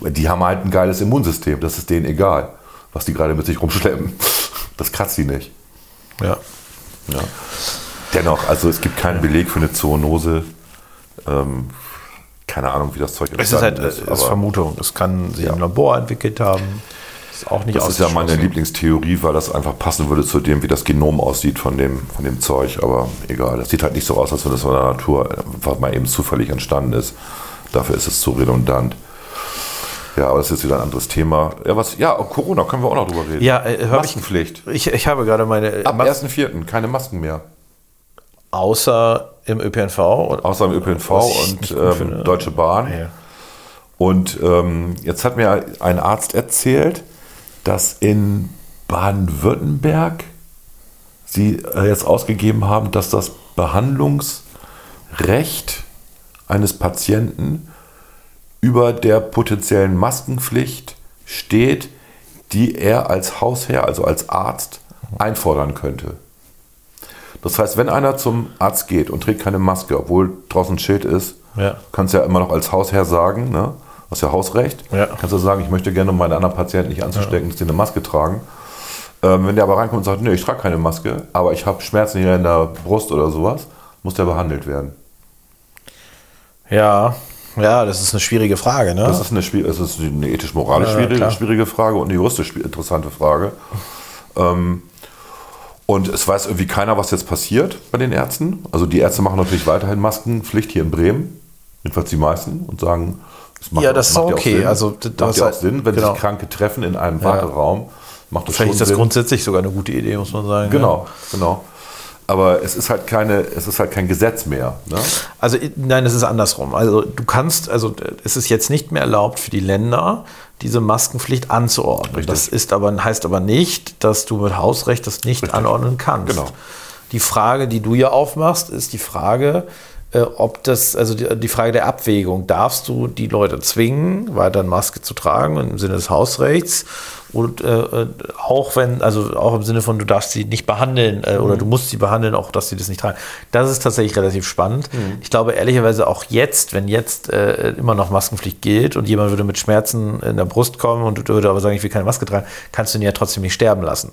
A: die haben halt ein geiles Immunsystem. Das ist denen egal, was die gerade mit sich rumschleppen. *laughs* Das kratzt sie nicht.
B: Ja.
A: ja. Dennoch, also es gibt keinen Beleg für eine Zoonose. Ähm, keine Ahnung, wie das Zeug
B: ist. Es ist halt ist, ist Vermutung. Das kann sich ja. im Labor entwickelt haben.
A: Das ist auch nicht Das ist ja meine Lieblingstheorie, weil das einfach passen würde zu dem, wie das Genom aussieht von dem, von dem Zeug. Aber egal, das sieht halt nicht so aus, als wenn das von der Natur einfach mal eben zufällig entstanden ist. Dafür ist es zu redundant. Ja, aber das ist jetzt wieder ein anderes Thema. Ja, was, ja, Corona können wir auch noch drüber reden.
B: Ja, äh, Maskenpflicht. Ich, ich, ich habe gerade meine.
A: Ab 1.4. keine Masken mehr.
B: Außer im ÖPNV.
A: Außer im ÖPNV und ähm, Deutsche Bahn. Ja. Und ähm, jetzt hat mir ein Arzt erzählt, dass in Baden-Württemberg sie äh, jetzt ausgegeben haben, dass das Behandlungsrecht eines Patienten über der potenziellen Maskenpflicht steht, die er als Hausherr, also als Arzt, einfordern könnte. Das heißt, wenn einer zum Arzt geht und trägt keine Maske, obwohl draußen ein Schild ist, ja. kannst du ja immer noch als Hausherr sagen, ne? hast ja Hausrecht, ja. kannst du sagen, ich möchte gerne, um meine anderen Patienten nicht anzustecken, ja. dass die eine Maske tragen. Ähm, wenn der aber reinkommt und sagt, nee, ich trage keine Maske, aber ich habe Schmerzen hier in der Brust oder sowas, muss der behandelt werden.
B: Ja, ja, das ist eine schwierige Frage. Ne?
A: Das ist eine, das ist eine ethisch-moralisch ja, schwierige, schwierige, Frage und eine juristisch interessante Frage. Ähm, und es weiß irgendwie keiner, was jetzt passiert bei den Ärzten. Also die Ärzte machen natürlich weiterhin Maskenpflicht hier in Bremen, jedenfalls die meisten, und sagen,
B: es macht, ja, das ist okay. Also
A: das macht ja auch Sinn, wenn genau. sich Kranke treffen in einem Warteraum. Macht
B: das Vielleicht ist das Sinn. grundsätzlich sogar eine gute Idee, muss man sagen.
A: Genau, ja. genau aber es ist halt keine, es ist halt kein Gesetz mehr. Ne?
B: Also nein, es ist andersrum. Also du kannst, also es ist jetzt nicht mehr erlaubt für die Länder, diese Maskenpflicht anzuordnen. Richtig. Das ist aber, heißt aber nicht, dass du mit Hausrecht das nicht Richtig. anordnen kannst.
A: Genau.
B: Die Frage, die du ja aufmachst, ist die Frage, ob das, also die, Frage der Abwägung, darfst du die Leute zwingen, weiter eine Maske zu tragen im Sinne des Hausrechts? Und äh, äh, auch wenn, also auch im Sinne von, du darfst sie nicht behandeln äh, mhm. oder du musst sie behandeln, auch dass sie das nicht tragen. Das ist tatsächlich relativ spannend. Mhm. Ich glaube ehrlicherweise auch jetzt, wenn jetzt äh, immer noch Maskenpflicht gilt und jemand würde mit Schmerzen in der Brust kommen und würde aber sagen, ich will keine Maske tragen, kannst du ihn ja trotzdem nicht sterben lassen.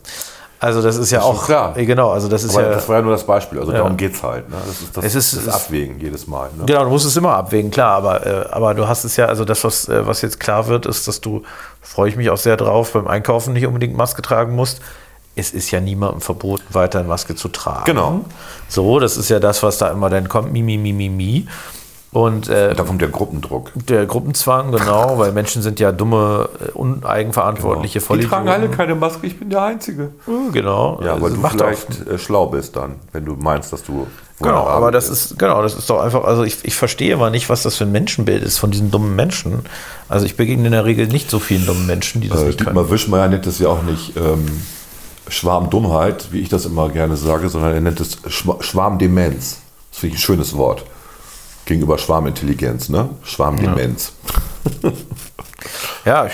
B: Also das ist ja das ist auch
A: klar.
B: Äh, genau, also das ist
A: Aber
B: ja.
A: Das war ja nur das Beispiel. Also ja. darum geht es halt. Ne? Das ist das, es ist, das Abwägen jedes Mal. Ne?
B: Genau, du musst es immer abwägen, klar. Aber, äh, aber du hast es ja, also das, was, äh, was jetzt klar wird, ist, dass du, freue ich mich auch sehr drauf, beim Einkaufen nicht unbedingt Maske tragen musst. Es ist ja niemandem verboten, weiter eine Maske zu tragen.
A: Genau.
B: So, das ist ja das, was da immer dann kommt, mi, mi, mi, mi, mi. Und, äh,
A: da kommt der Gruppendruck.
B: Der Gruppenzwang, genau, *laughs* weil Menschen sind ja dumme, äh, uneigenverantwortliche
A: genau. Die tragen alle keine Maske, ich bin der Einzige.
B: genau.
A: Ja, weil also du vielleicht auch. Äh, schlau bist dann, wenn du meinst, dass du.
B: Genau, aber das ist. ist, genau, das ist doch einfach, also ich, ich verstehe aber nicht, was das für ein Menschenbild ist von diesen dummen Menschen. Also ich begegne in der Regel nicht so vielen dummen Menschen, die das
A: äh,
B: nicht
A: Dietmar können. Wischmeier nennt es ja auch nicht ähm, Schwarmdummheit, wie ich das immer gerne sage, sondern er nennt es Schwarmdemenz. Das finde ich ein schönes Wort gegenüber Schwarmintelligenz, ne? Schwarmdemenz.
B: Ja, *laughs* ja ich,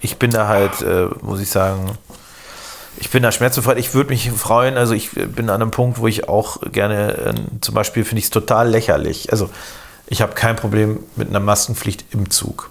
B: ich, bin da halt, äh, muss ich sagen, ich bin da schmerzbefreit. Ich würde mich freuen, also ich bin an einem Punkt, wo ich auch gerne, äh, zum Beispiel finde ich es total lächerlich. Also ich habe kein Problem mit einer Maskenpflicht im Zug.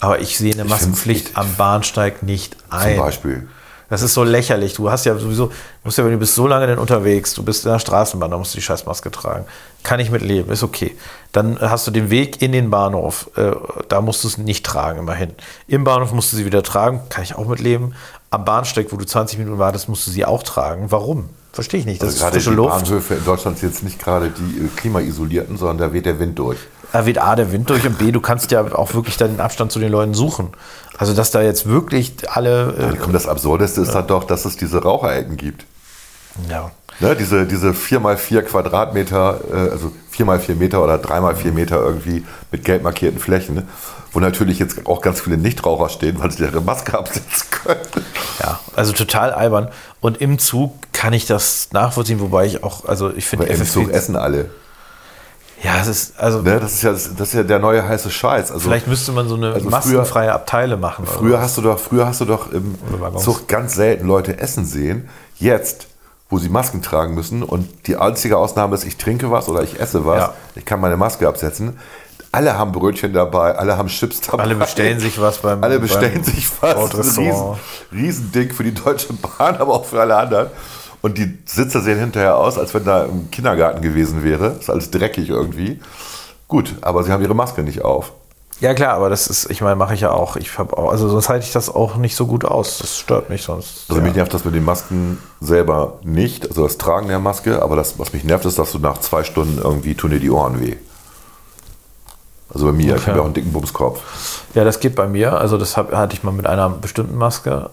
B: Aber ich sehe eine Maskenpflicht am Bahnsteig nicht ein.
A: Zum Beispiel.
B: Das ist so lächerlich. Du hast ja sowieso, du musst ja, wenn du bist so lange denn unterwegs, du bist in der Straßenbahn, da musst du die Scheißmaske tragen. Kann ich mit leben, ist okay. Dann hast du den Weg in den Bahnhof, äh, da musst du es nicht tragen, immerhin. Im Bahnhof musst du sie wieder tragen, kann ich auch mit leben. Am Bahnsteig, wo du 20 Minuten wartest, musst du sie auch tragen. Warum? Verstehe ich nicht. Das
A: Also
B: ist frische
A: die
B: Luft.
A: Bahnhöfe in Deutschland sind jetzt nicht gerade die äh, klimaisolierten, sondern da weht der Wind durch.
B: Da weht A, der Wind durch und B, du kannst ja auch wirklich dann den Abstand zu den Leuten suchen. Also, dass da jetzt wirklich alle. Äh,
A: Komm, das Absurdeste ist halt doch, dass es diese Raucherecken gibt.
B: ja.
A: Ne, diese, diese 4x4 Quadratmeter, äh, also 4x4 Meter oder 3x4 Meter irgendwie mit gelb markierten Flächen, ne, wo natürlich jetzt auch ganz viele Nichtraucher stehen, weil sie ihre Maske absetzen können.
B: Ja, also total albern. Und im Zug kann ich das nachvollziehen, wobei ich auch, also ich finde
A: im Zug essen alle.
B: Ja, es ist, also
A: Ne, das, ist ja, das ist ja der neue heiße Scheiß. Also,
B: vielleicht müsste man so eine
A: also
B: maskenfreie Abteile machen.
A: Früher hast du doch, früher hast du doch im. Zug ganz selten Leute essen sehen. Jetzt, wo sie Masken tragen müssen und die einzige Ausnahme ist, ich trinke was oder ich esse was,
B: Ja.
A: ich kann meine Maske absetzen. Alle haben Brötchen dabei, alle haben Chips dabei.
B: Alle bestellen sich was beim
A: Alle bestellen
B: beim
A: sich was. Ein riesen. Riesending für die Deutsche Bahn, aber auch für alle anderen. Und die Sitze sehen hinterher aus, als wenn da im Kindergarten gewesen wäre. Ist alles dreckig irgendwie. Gut, aber sie haben ihre Maske nicht auf.
B: Ja klar, aber das ist, ich meine, mache ich ja auch. Ich habe auch, also sonst halte ich das auch nicht so gut aus. Das stört mich sonst.
A: Also
B: ja.
A: mich nervt das mit den Masken selber nicht, also das Tragen der Maske, aber das, was mich nervt, ist, dass du nach zwei Stunden irgendwie tun dir die Ohren weh. Also bei mir, ich
B: Okay.
A: habe ja auch einen dicken Bumskopf.
B: Ja, das geht bei mir. Also das hab, hatte ich mal mit einer bestimmten Maske.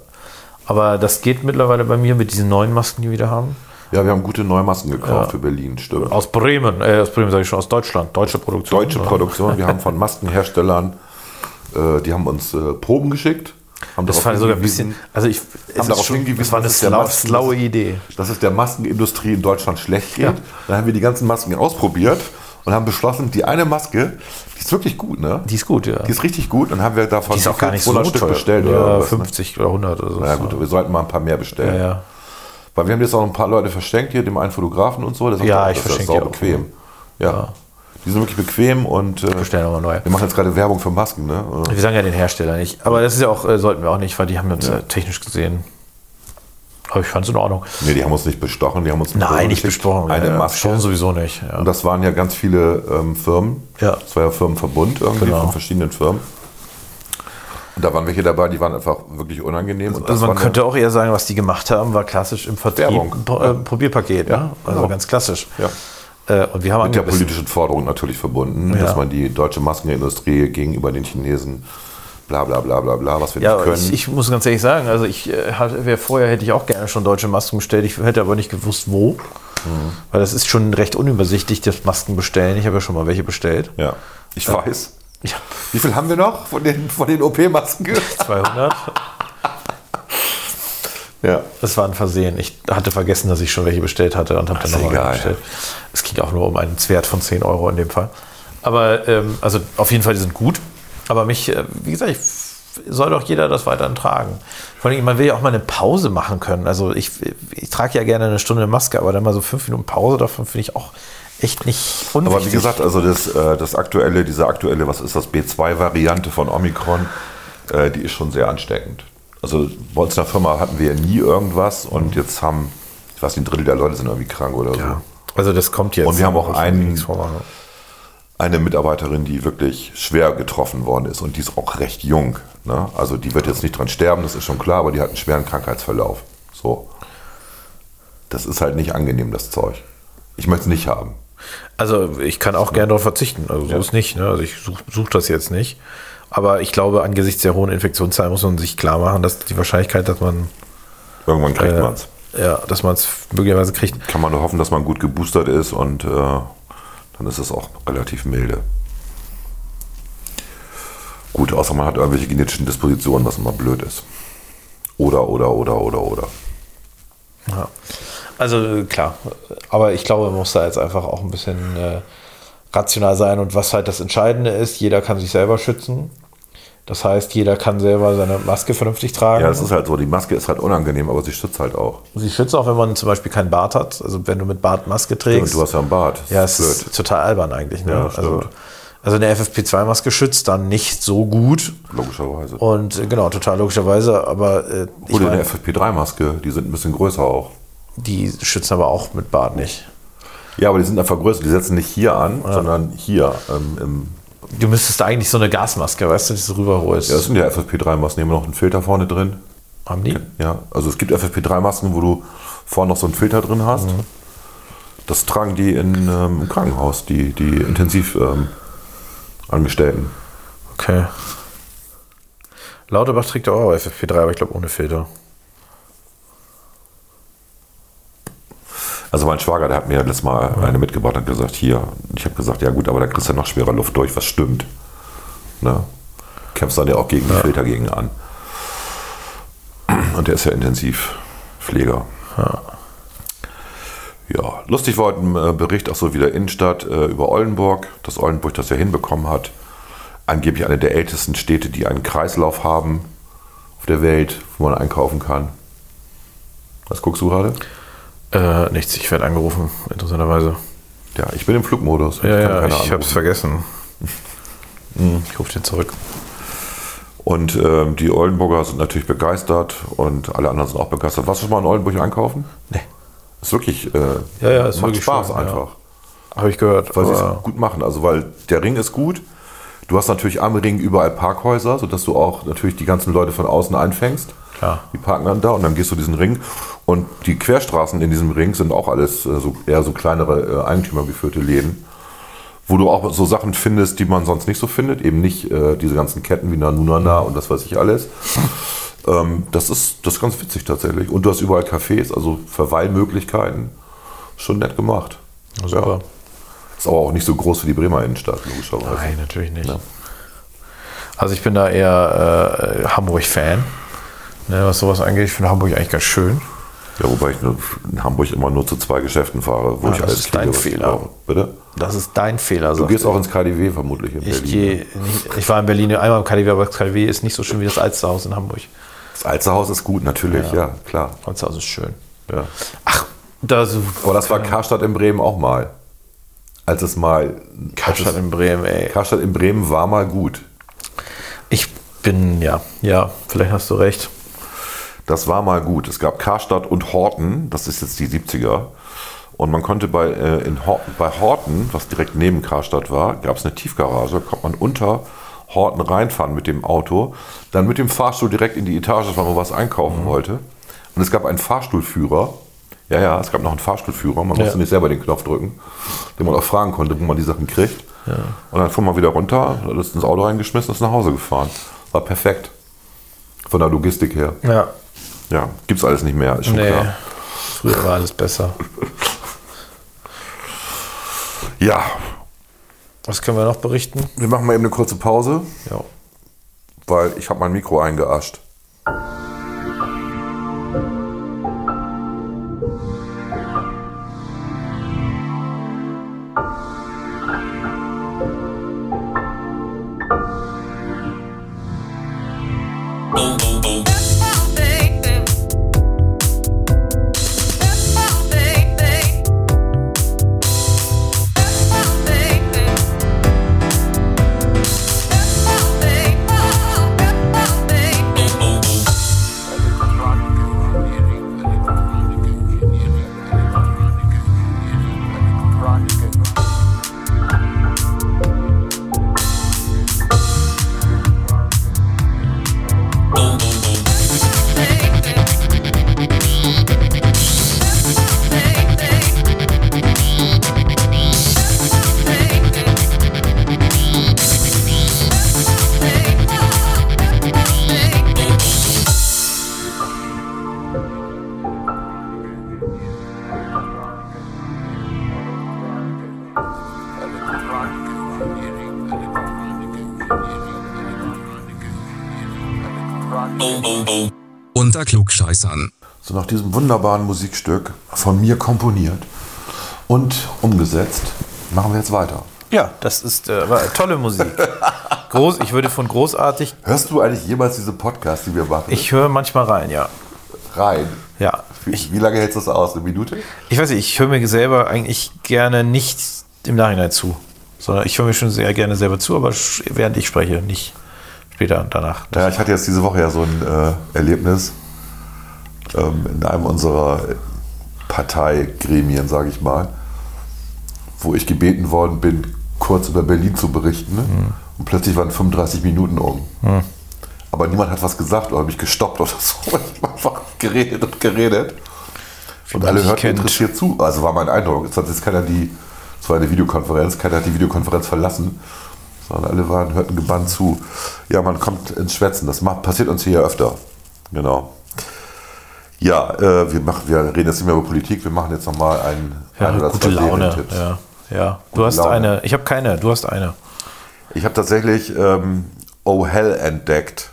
B: Aber das geht mittlerweile bei mir mit diesen neuen Masken, die wir wieder haben.
A: Ja, wir haben gute neue Masken gekauft
B: Ja.
A: für Berlin, stimmt.
B: Aus Bremen, äh, aus Bremen sage ich schon, aus Deutschland. Deutsche Produktion.
A: Deutsche Produktion, wir haben von Maskenherstellern, äh, die haben uns äh, Proben geschickt. Haben
B: Das war sogar ein bisschen, also ich, es
A: haben
B: ist
A: darauf
B: schon,
A: hingewiesen,
B: das war eine
A: der
B: slau,
A: Masken-
B: schlaue Idee.
A: dass es der Maskenindustrie in Deutschland schlecht geht.
B: Ja.
A: Dann haben wir die ganzen Masken ausprobiert und haben beschlossen, die eine Maske, die ist wirklich gut, ne?
B: Die ist gut, ja.
A: Die ist richtig gut und haben wir davon
B: Die ist auch gar nicht so
A: 200 Stück
B: teuer.
A: bestellt
B: ja,
A: oder was, ne?
B: 50 oder 100 oder so.
A: Na gut, wir sollten mal ein paar mehr bestellen.
B: ja, ja.
A: Weil wir haben jetzt auch ein paar Leute verschenkt hier, dem einen Fotografen und so. Der sagt
B: Ja,
A: auch,
B: ich
A: das ist
B: verschenke die auch.
A: bequem. Ja. Die sind wirklich bequem und äh,
B: Bestellen nochmal neue.
A: wir machen jetzt gerade Werbung für Masken, ne?
B: Wir sagen ja den Hersteller nicht. Aber das ist ja auch, äh, sollten wir auch nicht, weil die haben uns äh, technisch gesehen. Aber ich fand es in Ordnung.
A: Nee, die haben uns nicht bestochen, die haben uns
B: Nein, nicht besprochen.
A: Eine
B: ja,
A: Maske.
B: Schon sowieso nicht. Ja.
A: Und das waren ja ganz viele ähm, Firmen.
B: Ja.
A: Das war ja Firmenverbund irgendwie
B: Genau.
A: von verschiedenen Firmen. Und da waren welche dabei, die waren einfach wirklich unangenehm. Und
B: Also man könnte auch eher sagen, was die gemacht haben, war klassisch im Vertrieb.
A: Werbung.
B: ein äh, Probierpaket, ne? Also
A: genau.
B: ganz klassisch.
A: Ja.
B: Äh, und wir haben
A: mit der politischen Forderung natürlich verbunden,
B: Ja.
A: dass man die deutsche Maskenindustrie gegenüber den Chinesen bla bla bla bla bla, was wir
B: Ja,
A: nicht können.
B: ich, ich muss ganz ehrlich sagen, also ich äh, hatte, wär, vorher hätte ich auch gerne schon deutsche Masken bestellt. Ich hätte aber nicht gewusst, wo.
A: Mhm.
B: Weil das ist schon recht unübersichtlich, das Masken bestellen. Ich habe ja schon mal welche bestellt.
A: ja, ich weiß.
B: Ja,
A: Wie viel haben wir noch von den, von den OP-Masken?
B: 200. *laughs* *laughs*
A: ja.
B: Das war ein Versehen. Ich hatte vergessen, dass ich schon welche bestellt hatte und habe dann nochmal bestellt. Es ging auch nur um einen Wert von 10 Euro in dem Fall. Aber ähm, also auf jeden Fall, die sind gut. Aber mich, äh, wie gesagt, ich, soll doch jeder das weiterhin tragen. Vor allem, man will ja auch mal eine Pause machen können. Also ich, ich trage ja gerne eine Stunde Maske, aber dann mal so fünf Minuten Pause davon finde ich auch echt nicht unwichtig.
A: Aber wie gesagt, also das, äh, das aktuelle, diese aktuelle, was ist das, B2-Variante von Omikron, äh, die ist schon sehr ansteckend. Also bei uns in der Firma hatten wir nie irgendwas und jetzt haben, ich weiß nicht, ein Drittel der Leute sind irgendwie krank oder so.
B: ja. Also das kommt jetzt.
A: Und wir haben auch einen-. Eine Mitarbeiterin, die wirklich schwer getroffen worden ist und die ist auch recht jung. Ne? Also die wird jetzt nicht dran sterben, das ist schon klar, aber die hat einen schweren Krankheitsverlauf. So. Das ist halt nicht angenehm, das Zeug. Ich möchte es nicht haben.
B: Also ich kann auch gerne darauf verzichten. Also so ist nicht. Ne? Also ich suche such das jetzt nicht. Aber ich glaube, angesichts der hohen Infektionszahlen muss man sich klar machen, dass die Wahrscheinlichkeit, dass man
A: Irgendwann kriegt
B: äh,
A: man es.
B: ja, dass man es möglicherweise kriegt.
A: Kann man nur hoffen, dass man gut geboostert ist und äh, dann ist es auch relativ milde. Gut, außer man hat irgendwelche genetischen Dispositionen, was immer blöd ist. Oder, oder, oder, oder, oder.
B: Ja. Also klar, aber ich glaube, man muss da jetzt einfach auch ein bisschen äh, rational sein und was halt das Entscheidende ist, jeder kann sich selber schützen. Das heißt, jeder kann selber seine Maske vernünftig tragen.
A: Ja, es ist halt so, die Maske ist halt unangenehm, aber sie schützt halt auch.
B: Sie schützt auch, wenn man zum Beispiel keinen Bart hat. Also wenn du mit Bart Maske
A: Und
B: trägst.
A: du hast ja einen Bart. Das
B: Ja,
A: ist
B: es ist total albern eigentlich. Ne?
A: Ja,
B: also. Also eine FFP2-Maske schützt dann nicht so gut.
A: Logischerweise.
B: Und äh, genau, total logischerweise, aber äh,
A: Oder
B: mein,
A: eine FFP3-Maske, die sind ein bisschen größer auch.
B: die schützen aber auch mit Bart nicht.
A: Ja, aber die sind einfach größer. Die setzen nicht hier an, sondern hier. Ähm, im,
B: Du müsstest eigentlich so eine Gasmaske, weißt du, die du rüberholst.
A: ja, das sind ja FFP3-Masken. Die haben noch einen Filter vorne drin.
B: Haben die?
A: Ja, also es gibt FFP3-Masken, wo du vorne noch so einen Filter drin hast.
B: Mhm.
A: Das tragen die in, ähm, im Krankenhaus, die, die intensiv ähm, Angestellten.
B: Okay. Lauterbach trägt ja auch FFP3, aber ich glaube ohne Filter.
A: Also mein Schwager, der hat mir letztes Mal eine mitgebracht und gesagt, hier. Ich habe gesagt, ja gut, aber da kriegst du ja noch schwerer Luft durch, was stimmt. Ne? Kämpfst dann ja auch gegen die Filter gegen an. Und der ist ja Intensivpfleger. Ja, lustig war heute ein äh, Bericht auch so wieder Innenstadt äh, über Oldenburg, dass Oldenburg das ja hinbekommen hat. Angeblich eine der ältesten Städte, die einen Kreislauf haben auf der Welt, wo man einkaufen kann. Was guckst du gerade?
B: Äh, nichts, ich werde angerufen, interessanterweise.
A: Ja, ich bin im Flugmodus.
B: Ja, ja, ich habe es vergessen. *laughs* Ich rufe den zurück.
A: Und ähm, die Oldenburger sind natürlich begeistert und alle anderen sind auch begeistert. Warst du schon mal in Oldenburg einkaufen?
B: Nee.
A: Ist wirklich, äh,
B: Ja, ja, ist
A: macht
B: wirklich
A: Spaß
B: schön, ja.
A: einfach.
B: Habe ich gehört.
A: Weil sie es gut machen. Also, weil der Ring ist gut. Du hast natürlich am Ring überall Parkhäuser, sodass du auch natürlich die ganzen Leute von außen einfängst.
B: Klar.
A: Die parken dann da und dann gehst du diesen Ring. Und die Querstraßen in diesem Ring sind auch alles äh, so, eher so kleinere äh, eigentümergeführte Läden, wo du auch so Sachen findest, die man sonst nicht so findet. Eben nicht äh, diese ganzen Ketten wie Nanunana und das weiß ich alles. *laughs* ähm, das, ist, das ist ganz witzig tatsächlich. Und du hast überall Cafés, also Verweilmöglichkeiten. Schon nett gemacht.
B: Super.
A: Ist aber auch nicht so groß wie die Bremer Innenstadt, logischerweise.
B: Nein, natürlich nicht.
A: Ja.
B: Also ich bin da eher äh, Hamburg-Fan, ne, was sowas angeht. Ich finde Hamburg eigentlich ganz schön.
A: Ja, wobei ich in Hamburg immer nur zu zwei Geschäften fahre, wo
B: Ah,
A: ich
B: das
A: alles
B: ist dein
A: was ich
B: Fehler.
A: Bitte?
B: Das ist dein Fehler.
A: Du gehst auch ins KDW vermutlich in
B: ich,
A: Berlin.
B: gehe nicht, ich war in Berlin einmal im KDW, aber das KDW ist nicht so schön wie das Alsterhaus in Hamburg.
A: Das Alsterhaus ist gut, natürlich, ja, klar.
B: Alsterhaus ist schön.
A: Ja.
B: Ach, das
A: Aber das war Karstadt in Bremen auch mal. Als es mal.
B: Karstadt
A: es,
B: in Bremen, ey.
A: Karstadt in Bremen war mal gut.
B: Ich bin, ja, ja, vielleicht hast du recht.
A: Das war mal gut. Es gab Karstadt und Horten, das ist jetzt die 70er. Und man konnte bei, äh, in Horten, bei Horten, was direkt neben Karstadt war, gab es eine Tiefgarage, konnte man unter Horten reinfahren mit dem Auto, dann mit dem Fahrstuhl direkt in die Etage, weil man was einkaufen wollte. Und es gab einen Fahrstuhlführer. Ja, ja, es gab noch einen Fahrstuhlführer. Man musste
B: Ja.
A: nicht selber den Knopf drücken, den man auch fragen konnte, wo man die Sachen kriegt. Und dann fuhr man wieder runter, hat es ins Auto reingeschmissen und ist nach Hause gefahren. War perfekt. Von der Logistik her.
B: Ja,
A: Ja, gibt's alles nicht mehr, ist schon
B: nee.
A: klar.
B: Früher war alles besser. *laughs*
A: Ja,
B: Was können wir noch berichten?
A: wir machen mal eben eine kurze Pause,
B: Ja.
A: weil ich habe mein Mikro eingeascht.
C: Unter Klugscheißern.
A: So nach diesem wunderbaren Musikstück von mir komponiert und umgesetzt, machen wir jetzt weiter.
B: Ja, das ist äh, tolle Musik. *laughs* Groß, ich würde von großartig.
A: Hörst du eigentlich jemals diese Podcasts, die wir machen?
B: Ich höre manchmal rein, ja.
A: rein.
B: Ja.
A: Wie, wie lange hältst du das aus? Eine Minute?
B: Ich weiß nicht, ich höre mir selber eigentlich gerne nicht im Nachhinein zu. Sondern ich höre mir schon sehr gerne selber zu, aber während ich spreche, nicht später danach.
A: Ja, ich hatte jetzt diese Woche ja so ein äh, Erlebnis ähm, in einem unserer Parteigremien, sage ich mal, wo ich gebeten worden bin, kurz über Berlin zu berichten. Mhm. Und plötzlich waren 35 Minuten um. Mhm. Aber niemand hat was gesagt oder mich gestoppt oder *laughs* so. Ich habe einfach geredet und geredet. Und alle hörten interessiert zu. Also war mein Eindruck. Jetzt hat jetzt keiner die, es war eine Videokonferenz, keiner hat die Videokonferenz verlassen, sondern alle waren, hörten gebannt zu. Ja, man kommt ins Schwätzen. Das macht, passiert uns hier ja öfter. Genau. Ja, äh, wir, machen, wir reden jetzt nicht mehr über Politik, wir machen jetzt nochmal einen
B: ja, ein oder gute Laune. Ja, ja. Du hast Laune. eine, ich habe keine, du hast eine.
A: Ich habe tatsächlich ähm, Oh Hell entdeckt.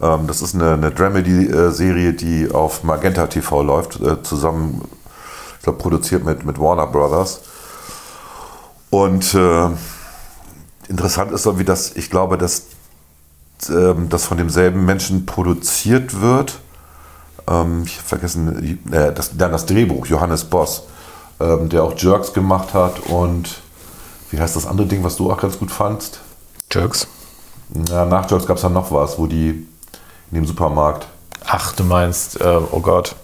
A: Ähm, das ist eine, eine Dramedy-Serie, die auf Magenta TV läuft, äh, zusammen, ich glaube, produziert mit, mit Warner Brothers. Und äh, interessant ist so, wie das, ich glaube, dass ähm, das von demselben Menschen produziert wird. Ähm, ich habe vergessen, äh, das, dann das Drehbuch, Johannes Boss, ähm, der auch Jerks gemacht hat und wie heißt das andere Ding, was du auch ganz gut fandst?
B: Jerks.
A: Ja, nach Jerks gab es dann noch was, wo die in dem Supermarkt.
B: Ach, du meinst, äh, oh Gott.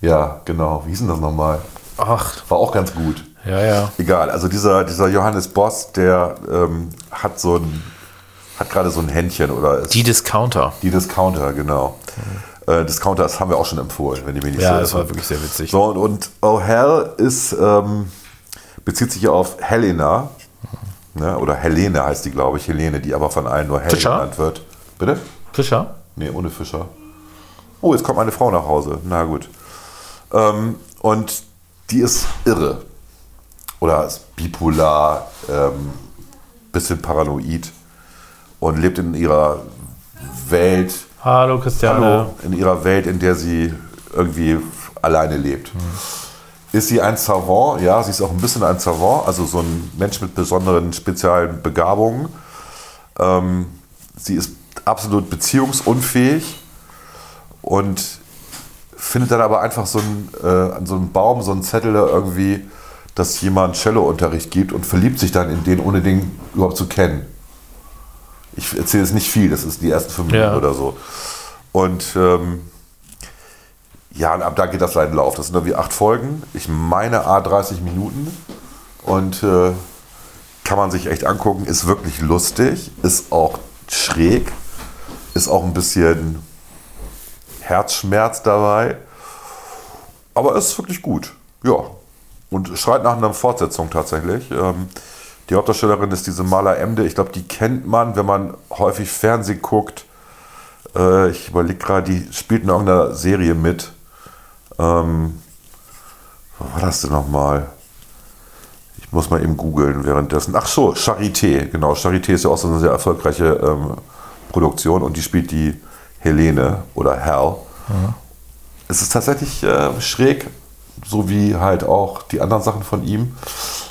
A: Ja, genau. Wie hieß denn das nochmal?
B: Ach.
A: War auch ganz gut.
B: Ja, ja.
A: Egal, also dieser, dieser Johannes Boss, der ähm, hat so ein, hat gerade so ein Händchen oder
B: ist, Die Discounter.
A: Die Discounter, genau. Mhm. Äh, Discounter, das haben wir auch schon empfohlen, wenn die mir nicht
B: Ja, so das war wirklich sehr witzig.
A: So, und, und Oh Hell ist, ähm, bezieht sich auf Helena, ne, oder Helene heißt die, glaube ich, Helene, die aber von allen nur Helen genannt wird. Bitte?
B: Fischer?
A: Nee, ohne Fischer. Oh, jetzt kommt meine Frau nach Hause. Na gut. Ähm, und die ist irre. Oder ist bipolar, ähm, bisschen paranoid und lebt in ihrer Welt.
B: Hallo Christiane. Hallo,
A: in ihrer Welt, in der sie irgendwie alleine lebt. Hm. Ist sie ein Savant? Ja, sie ist auch ein bisschen ein Savant, also so ein Mensch mit besonderen speziellen Begabungen. Ähm, sie ist absolut beziehungsunfähig und findet dann aber einfach so einen, äh, an so einem Baum so einen Zettel da irgendwie, dass jemand Cello-Unterricht gibt und verliebt sich dann in den, ohne den überhaupt zu kennen. Ich erzähle es nicht viel, das ist die ersten fünf Minuten ja. oder so. Und ähm, ja, und ab da geht das seinen Lauf. Das sind irgendwie acht Folgen. Ich meine A 30 Minuten. Und äh, kann man sich echt angucken. Ist wirklich lustig. Ist auch schräg ist auch ein bisschen Herzschmerz dabei. Aber es ist wirklich gut. Ja. Und schreit nach einer Fortsetzung tatsächlich. Ähm, die Hauptdarstellerin ist diese Maler Emde. Ich glaube, die kennt man, wenn man häufig Fernsehen guckt. Äh, ich überlege gerade, die spielt in irgendeiner Serie mit. Ähm, wo war das denn nochmal? Ich muss mal eben googeln währenddessen. Ach so, Charité. Genau, Charité ist ja auch so eine sehr erfolgreiche ähm, Produktion und die spielt die Helene oder Hal. Mhm. Es ist tatsächlich äh, schräg, so wie halt auch die anderen Sachen von ihm,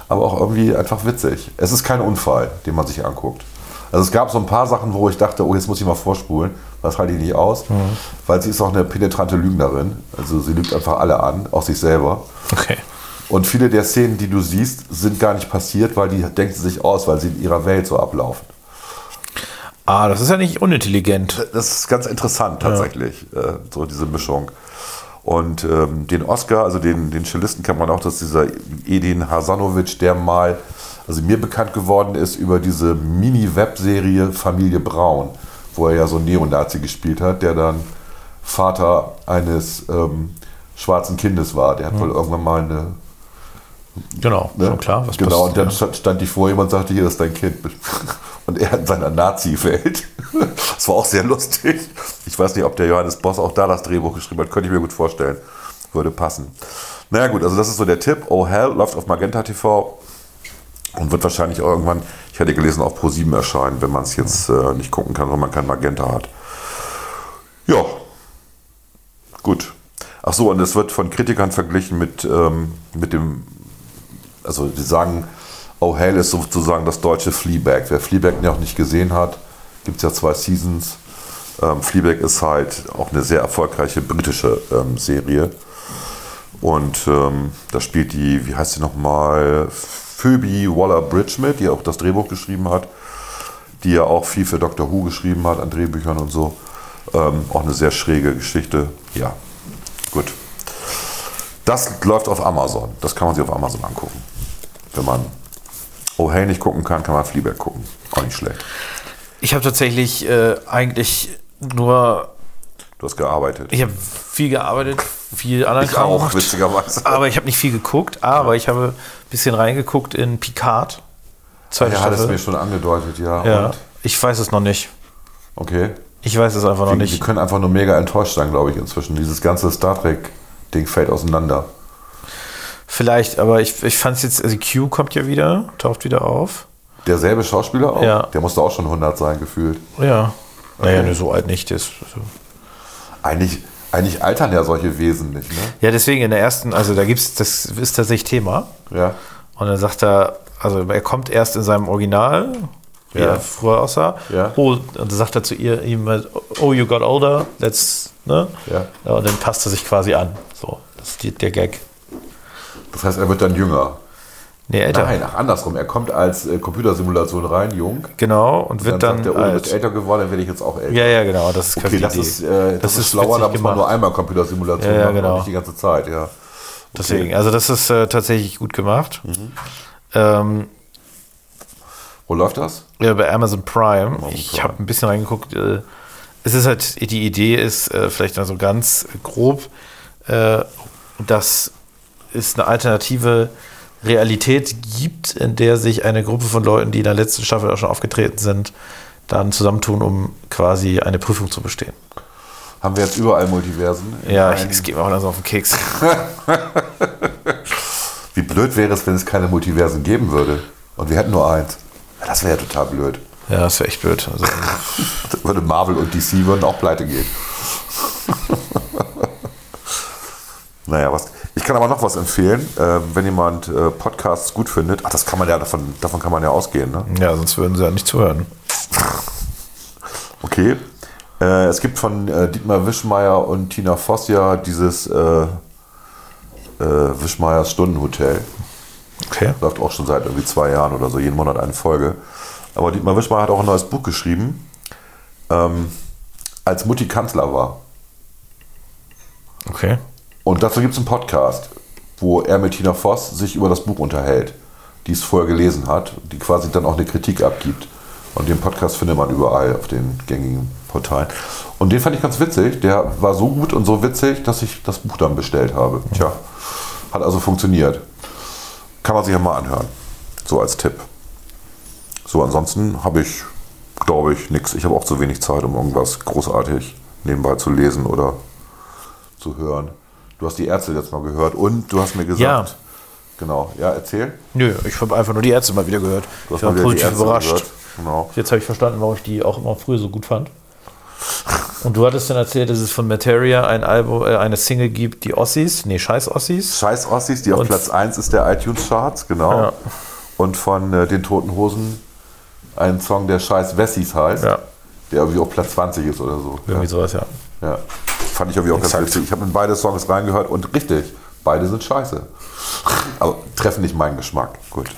A: aber auch irgendwie einfach witzig. Es ist kein Unfall, den man sich anguckt. Also es gab so ein paar Sachen, wo ich dachte, oh, jetzt muss ich mal vorspulen. Das halte ich nicht aus, mhm. weil sie ist auch eine penetrante Lügnerin. Also sie lügt einfach alle an, auch sich selber.
B: Okay.
A: Und viele der Szenen, die du siehst, sind gar nicht passiert, weil die denkt sie sich aus, weil sie in ihrer Welt so ablaufen.
B: Ah, das ist ja nicht unintelligent.
A: Das ist ganz interessant tatsächlich, ja. äh, so diese Mischung. Und ähm, den Oscar, also den, den Cellisten kennt man auch, dass dieser Edin Hasanovic, der mal, also mir bekannt geworden ist über diese Mini-Webserie Familie Braun, wo er ja so einen Neonazi gespielt hat, der dann Vater eines ähm, schwarzen Kindes war. Der hat mhm. wohl irgendwann mal eine.
B: Genau, ne? schon klar.
A: Was genau, und dann ja. stand ich vor jemand und sagte, hier ist dein Kind. *laughs* und er in seiner Nazi-Welt. *laughs* Das war auch sehr lustig. Ich weiß nicht, ob der Johannes Boss auch da das Drehbuch geschrieben hat. Könnte ich mir gut vorstellen. Würde passen. Naja gut, also das ist so der Tipp. Oh Hell läuft auf Magenta TV und wird wahrscheinlich irgendwann, ich hatte gelesen, auf Pro7 erscheinen, wenn man es jetzt äh, nicht gucken kann, weil man kein Magenta hat. Ja, gut. Ach so, und es wird von Kritikern verglichen mit, ähm, mit dem, also die sagen, Oh Hell ist sozusagen das deutsche Fleabag. Wer Fleabag noch nicht gesehen hat, gibt es ja zwei Seasons. Ähm, Fleabag ist halt auch eine sehr erfolgreiche britische ähm, Serie. Und ähm, da spielt die, wie heißt sie nochmal? Phoebe Waller-Bridge mit, die auch das Drehbuch geschrieben hat, die ja auch viel für Doctor Who geschrieben hat an Drehbüchern und so. Ähm, auch eine sehr schräge Geschichte. Ja, gut. Das läuft auf Amazon. Das kann man sich auf Amazon angucken. Wenn man Oh Hey nicht gucken kann, kann man Fleabag gucken. Auch nicht schlecht.
B: Ich habe tatsächlich äh, eigentlich nur.
A: Du hast gearbeitet.
B: Ich habe viel gearbeitet, viel anderen
A: Ich auch, witzigerweise.
B: Aber ich habe nicht viel geguckt, aber ich habe ein bisschen reingeguckt in Picard. Zweite
A: Ja, hat es mir schon angedeutet, ja.
B: ja,
A: Und?
B: ich weiß es noch nicht.
A: Okay.
B: Ich weiß es einfach noch
A: Die, die
B: nicht.
A: können einfach nur mega enttäuscht sein, glaube ich, inzwischen. Dieses ganze Star Trek-Ding fällt auseinander.
B: Vielleicht, aber ich, ich fand es jetzt, also Q kommt ja wieder, taucht wieder auf.
A: Derselbe Schauspieler auch?
B: Ja.
A: Der musste auch schon 100 sein, gefühlt.
B: Ja. Naja, nur so alt nicht. Das, so.
A: Eigentlich, eigentlich altern ja solche Wesen nicht, ne?
B: Ja, deswegen in der ersten, also da gibt's, das ist tatsächlich Thema.
A: Ja.
B: Und dann sagt er, also er kommt erst in seinem Original, wie
A: Ja.
B: er früher aussah.
A: Ja.
B: Oh, und dann sagt er zu ihr, ihm, oh, you got older, let's, ne?
A: Ja.
B: Und dann passt er sich quasi an. Das ist die, der Gag.
A: Das heißt, er wird dann jünger.
B: Nee, älter.
A: Nein, ach, andersrum. Er kommt als äh, Computersimulation rein, jung.
B: Genau, und wird
A: Dann,
B: dann,
A: sagt er, oh, du bist älter geworden, dann werde ich jetzt auch älter.
B: Ja, ja, genau, das ist
A: Okay, das
B: Idee.
A: ist, äh, das, ist schlauer, da muss man nur einmal Computersimulation
B: Ja, ja,
A: machen
B: genau.
A: und nicht die ganze Zeit, ja.
B: Deswegen, also das ist äh, tatsächlich gut gemacht.
A: Mhm.
B: Ähm,
A: Wo läuft das?
B: Ja, bei Amazon Prime. ich
A: Prime.
B: habe ein bisschen reingeguckt. Äh, es ist halt, die Idee ist äh, vielleicht mal so ganz grob, äh, dass es eine alternative Realität gibt, in der sich eine Gruppe von Leuten, die in der letzten Staffel auch schon aufgetreten sind, dann zusammentun, um quasi eine Prüfung zu bestehen.
A: Haben wir jetzt überall Multiversen?
B: Ja, ich, es geht mir auch langsam auf den Keks. *laughs*
A: Wie blöd wäre es, wenn es keine Multiversen geben würde und wir hätten nur eins. Das wäre ja total blöd.
B: Ja, das wäre echt blöd. Also, *laughs*
A: würde Marvel und DC würden auch pleite gehen. *laughs* naja, was. Ich kann aber noch was empfehlen, äh, wenn jemand äh, Podcasts gut findet. Ach, das kann man ja davon, davon kann man ja ausgehen, ne?
B: ja, sonst würden sie ja nicht zuhören. *laughs*
A: Okay. Äh, es gibt von äh, Dietmar Wischmeier und Tina Voss ja dieses äh, äh, Wischmeiers Stundenhotel.
B: Okay.
A: Läuft auch schon seit irgendwie zwei Jahren oder so, jeden Monat eine Folge. Aber Dietmar Wischmeier hat auch ein neues Buch geschrieben, ähm, als Mutti Kanzler war.
B: Okay.
A: Und dazu gibt es einen Podcast, wo er mit Tina Voss sich über das Buch unterhält, die es vorher gelesen hat, die quasi dann auch eine Kritik abgibt. Und den Podcast findet man überall auf den gängigen Portalen. Und den fand ich ganz witzig. Der war so gut und so witzig, dass ich das Buch dann bestellt habe. Tja, hat also funktioniert. Kann man sich ja mal anhören. So als Tipp. So, ansonsten habe ich, glaube ich, nichts. Ich habe auch zu wenig Zeit, um irgendwas großartig nebenbei zu lesen oder zu hören. Du hast die Ärzte jetzt mal gehört und du hast mir gesagt,
B: Ja.
A: genau, ja, erzähl.
B: Nö, ich habe einfach nur die Ärzte mal wieder gehört.
A: Du hast
B: ich war positiv überrascht.
A: Genau.
B: Jetzt habe ich verstanden, warum ich die auch immer früher so gut fand. Und du hattest dann erzählt, dass es von Materia ein Album, äh, eine Single gibt, die Ossis, nee, scheiß Ossis.
A: Scheiß Ossis, die auf
B: Und-
A: Platz 1 ist der iTunes-Charts, genau.
B: Ja.
A: Und von äh, den Toten Hosen ein Song, der Scheiß Wessis heißt,
B: Ja.
A: der irgendwie auf Platz 20 ist oder so.
B: Irgendwie sowas, ja.
A: Ja. Fand ich irgendwie auch
B: Exakt.
A: ganz witzig. Ich habe in beide Songs reingehört und richtig, beide sind scheiße. Aber treffen nicht meinen Geschmack. Gut.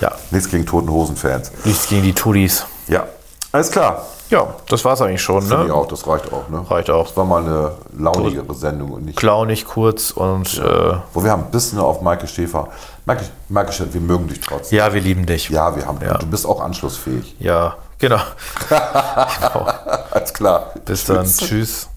B: Ja,
A: Nichts gegen Toten Hosen-Fans.
B: nichts gegen die Tudis.
A: Ja, alles klar.
B: Ja, das war's eigentlich schon,
A: Finde ich
B: ne?
A: auch, das reicht auch. Ne?
B: Reicht auch.
A: Das war mal eine launigere Sendung und nicht.
B: Klaunig, kurz und äh,
A: Wo wir haben ein bisschen auf Maike Schäfer. Maike, Maike Schäfer, wir mögen dich trotzdem.
B: ja, wir lieben dich.
A: Ja, wir haben.
B: Ja.
A: Du bist auch anschlussfähig.
B: Ja, genau. *laughs* genau.
A: Alles klar.
B: Bis dann. Tschüss.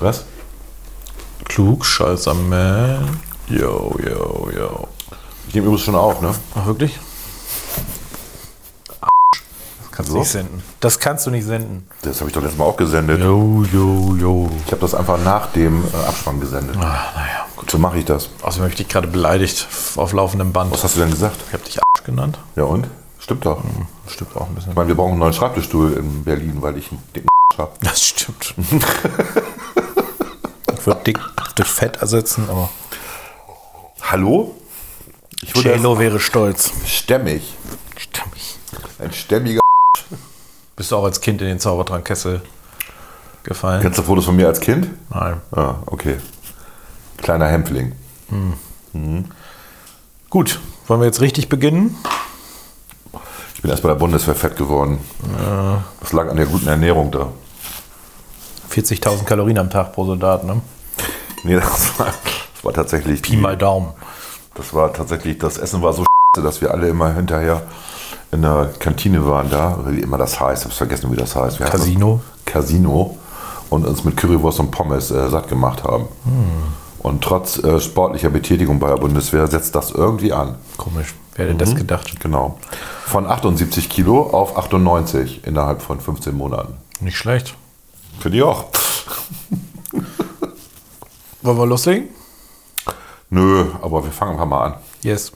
A: Was?
B: Klug, scheißer Man. Yo, yo, yo.
A: Ich nehme übrigens schon auf, ne?
B: Ach, wirklich? Das kannst du nicht senden. Das kannst du nicht senden.
A: Das habe ich doch letztes Mal auch gesendet.
B: Yo, yo, yo.
A: Ich habe das einfach nach dem äh, Abspann gesendet.
B: Ah, naja, gut.
A: So mache ich das.
B: Außerdem habe ich dich gerade beleidigt auf laufendem Band.
A: Was hast du denn gesagt?
B: Ich habe dich Arsch genannt.
A: Ja und? Stimmt doch.
B: Stimmt auch ein bisschen.
A: Ich meine, wir brauchen einen neuen Schreibtischstuhl in Berlin, weil ich einen dicken habe.
B: Das stimmt. *laughs* ich würde dick durch Fett ersetzen, aber
A: Hallo? Ich würde
B: JLo wäre stolz.
A: stämmig.
B: Stammig.
A: Ein stämmiger. *laughs*
B: Bist du auch als Kind in den Zaubertrankkessel gefallen?
A: Kennst du Fotos von mir als Kind?
B: Nein.
A: Ah, okay. Kleiner Hämpfling.
B: Gut, wollen wir jetzt richtig beginnen?
A: Ich bin erst bei der Bundeswehr fett geworden. Das lag an der guten Ernährung da.
B: 40.000 Kalorien am Tag pro Soldat, ne?
A: Nee, das war, das war tatsächlich.
B: Pi mal Daumen.
A: Das war tatsächlich, das Essen war so dass wir alle immer hinterher in der Kantine waren da, wie immer das heißt, ich habe vergessen, wie das heißt. Wie heißt
B: Casino.
A: Das? Casino. Und uns mit Currywurst und Pommes äh, satt gemacht haben. Und trotz äh, sportlicher Betätigung bei der Bundeswehr setzt das irgendwie an.
B: Komisch. Wer hätte das gedacht?
A: Genau. Von 78 Kilo auf 98 innerhalb von 15 Monaten.
B: Nicht schlecht.
A: Finde ich auch.
B: Wollen wir loslegen?
A: Nö, aber wir fangen einfach mal an.
B: Yes.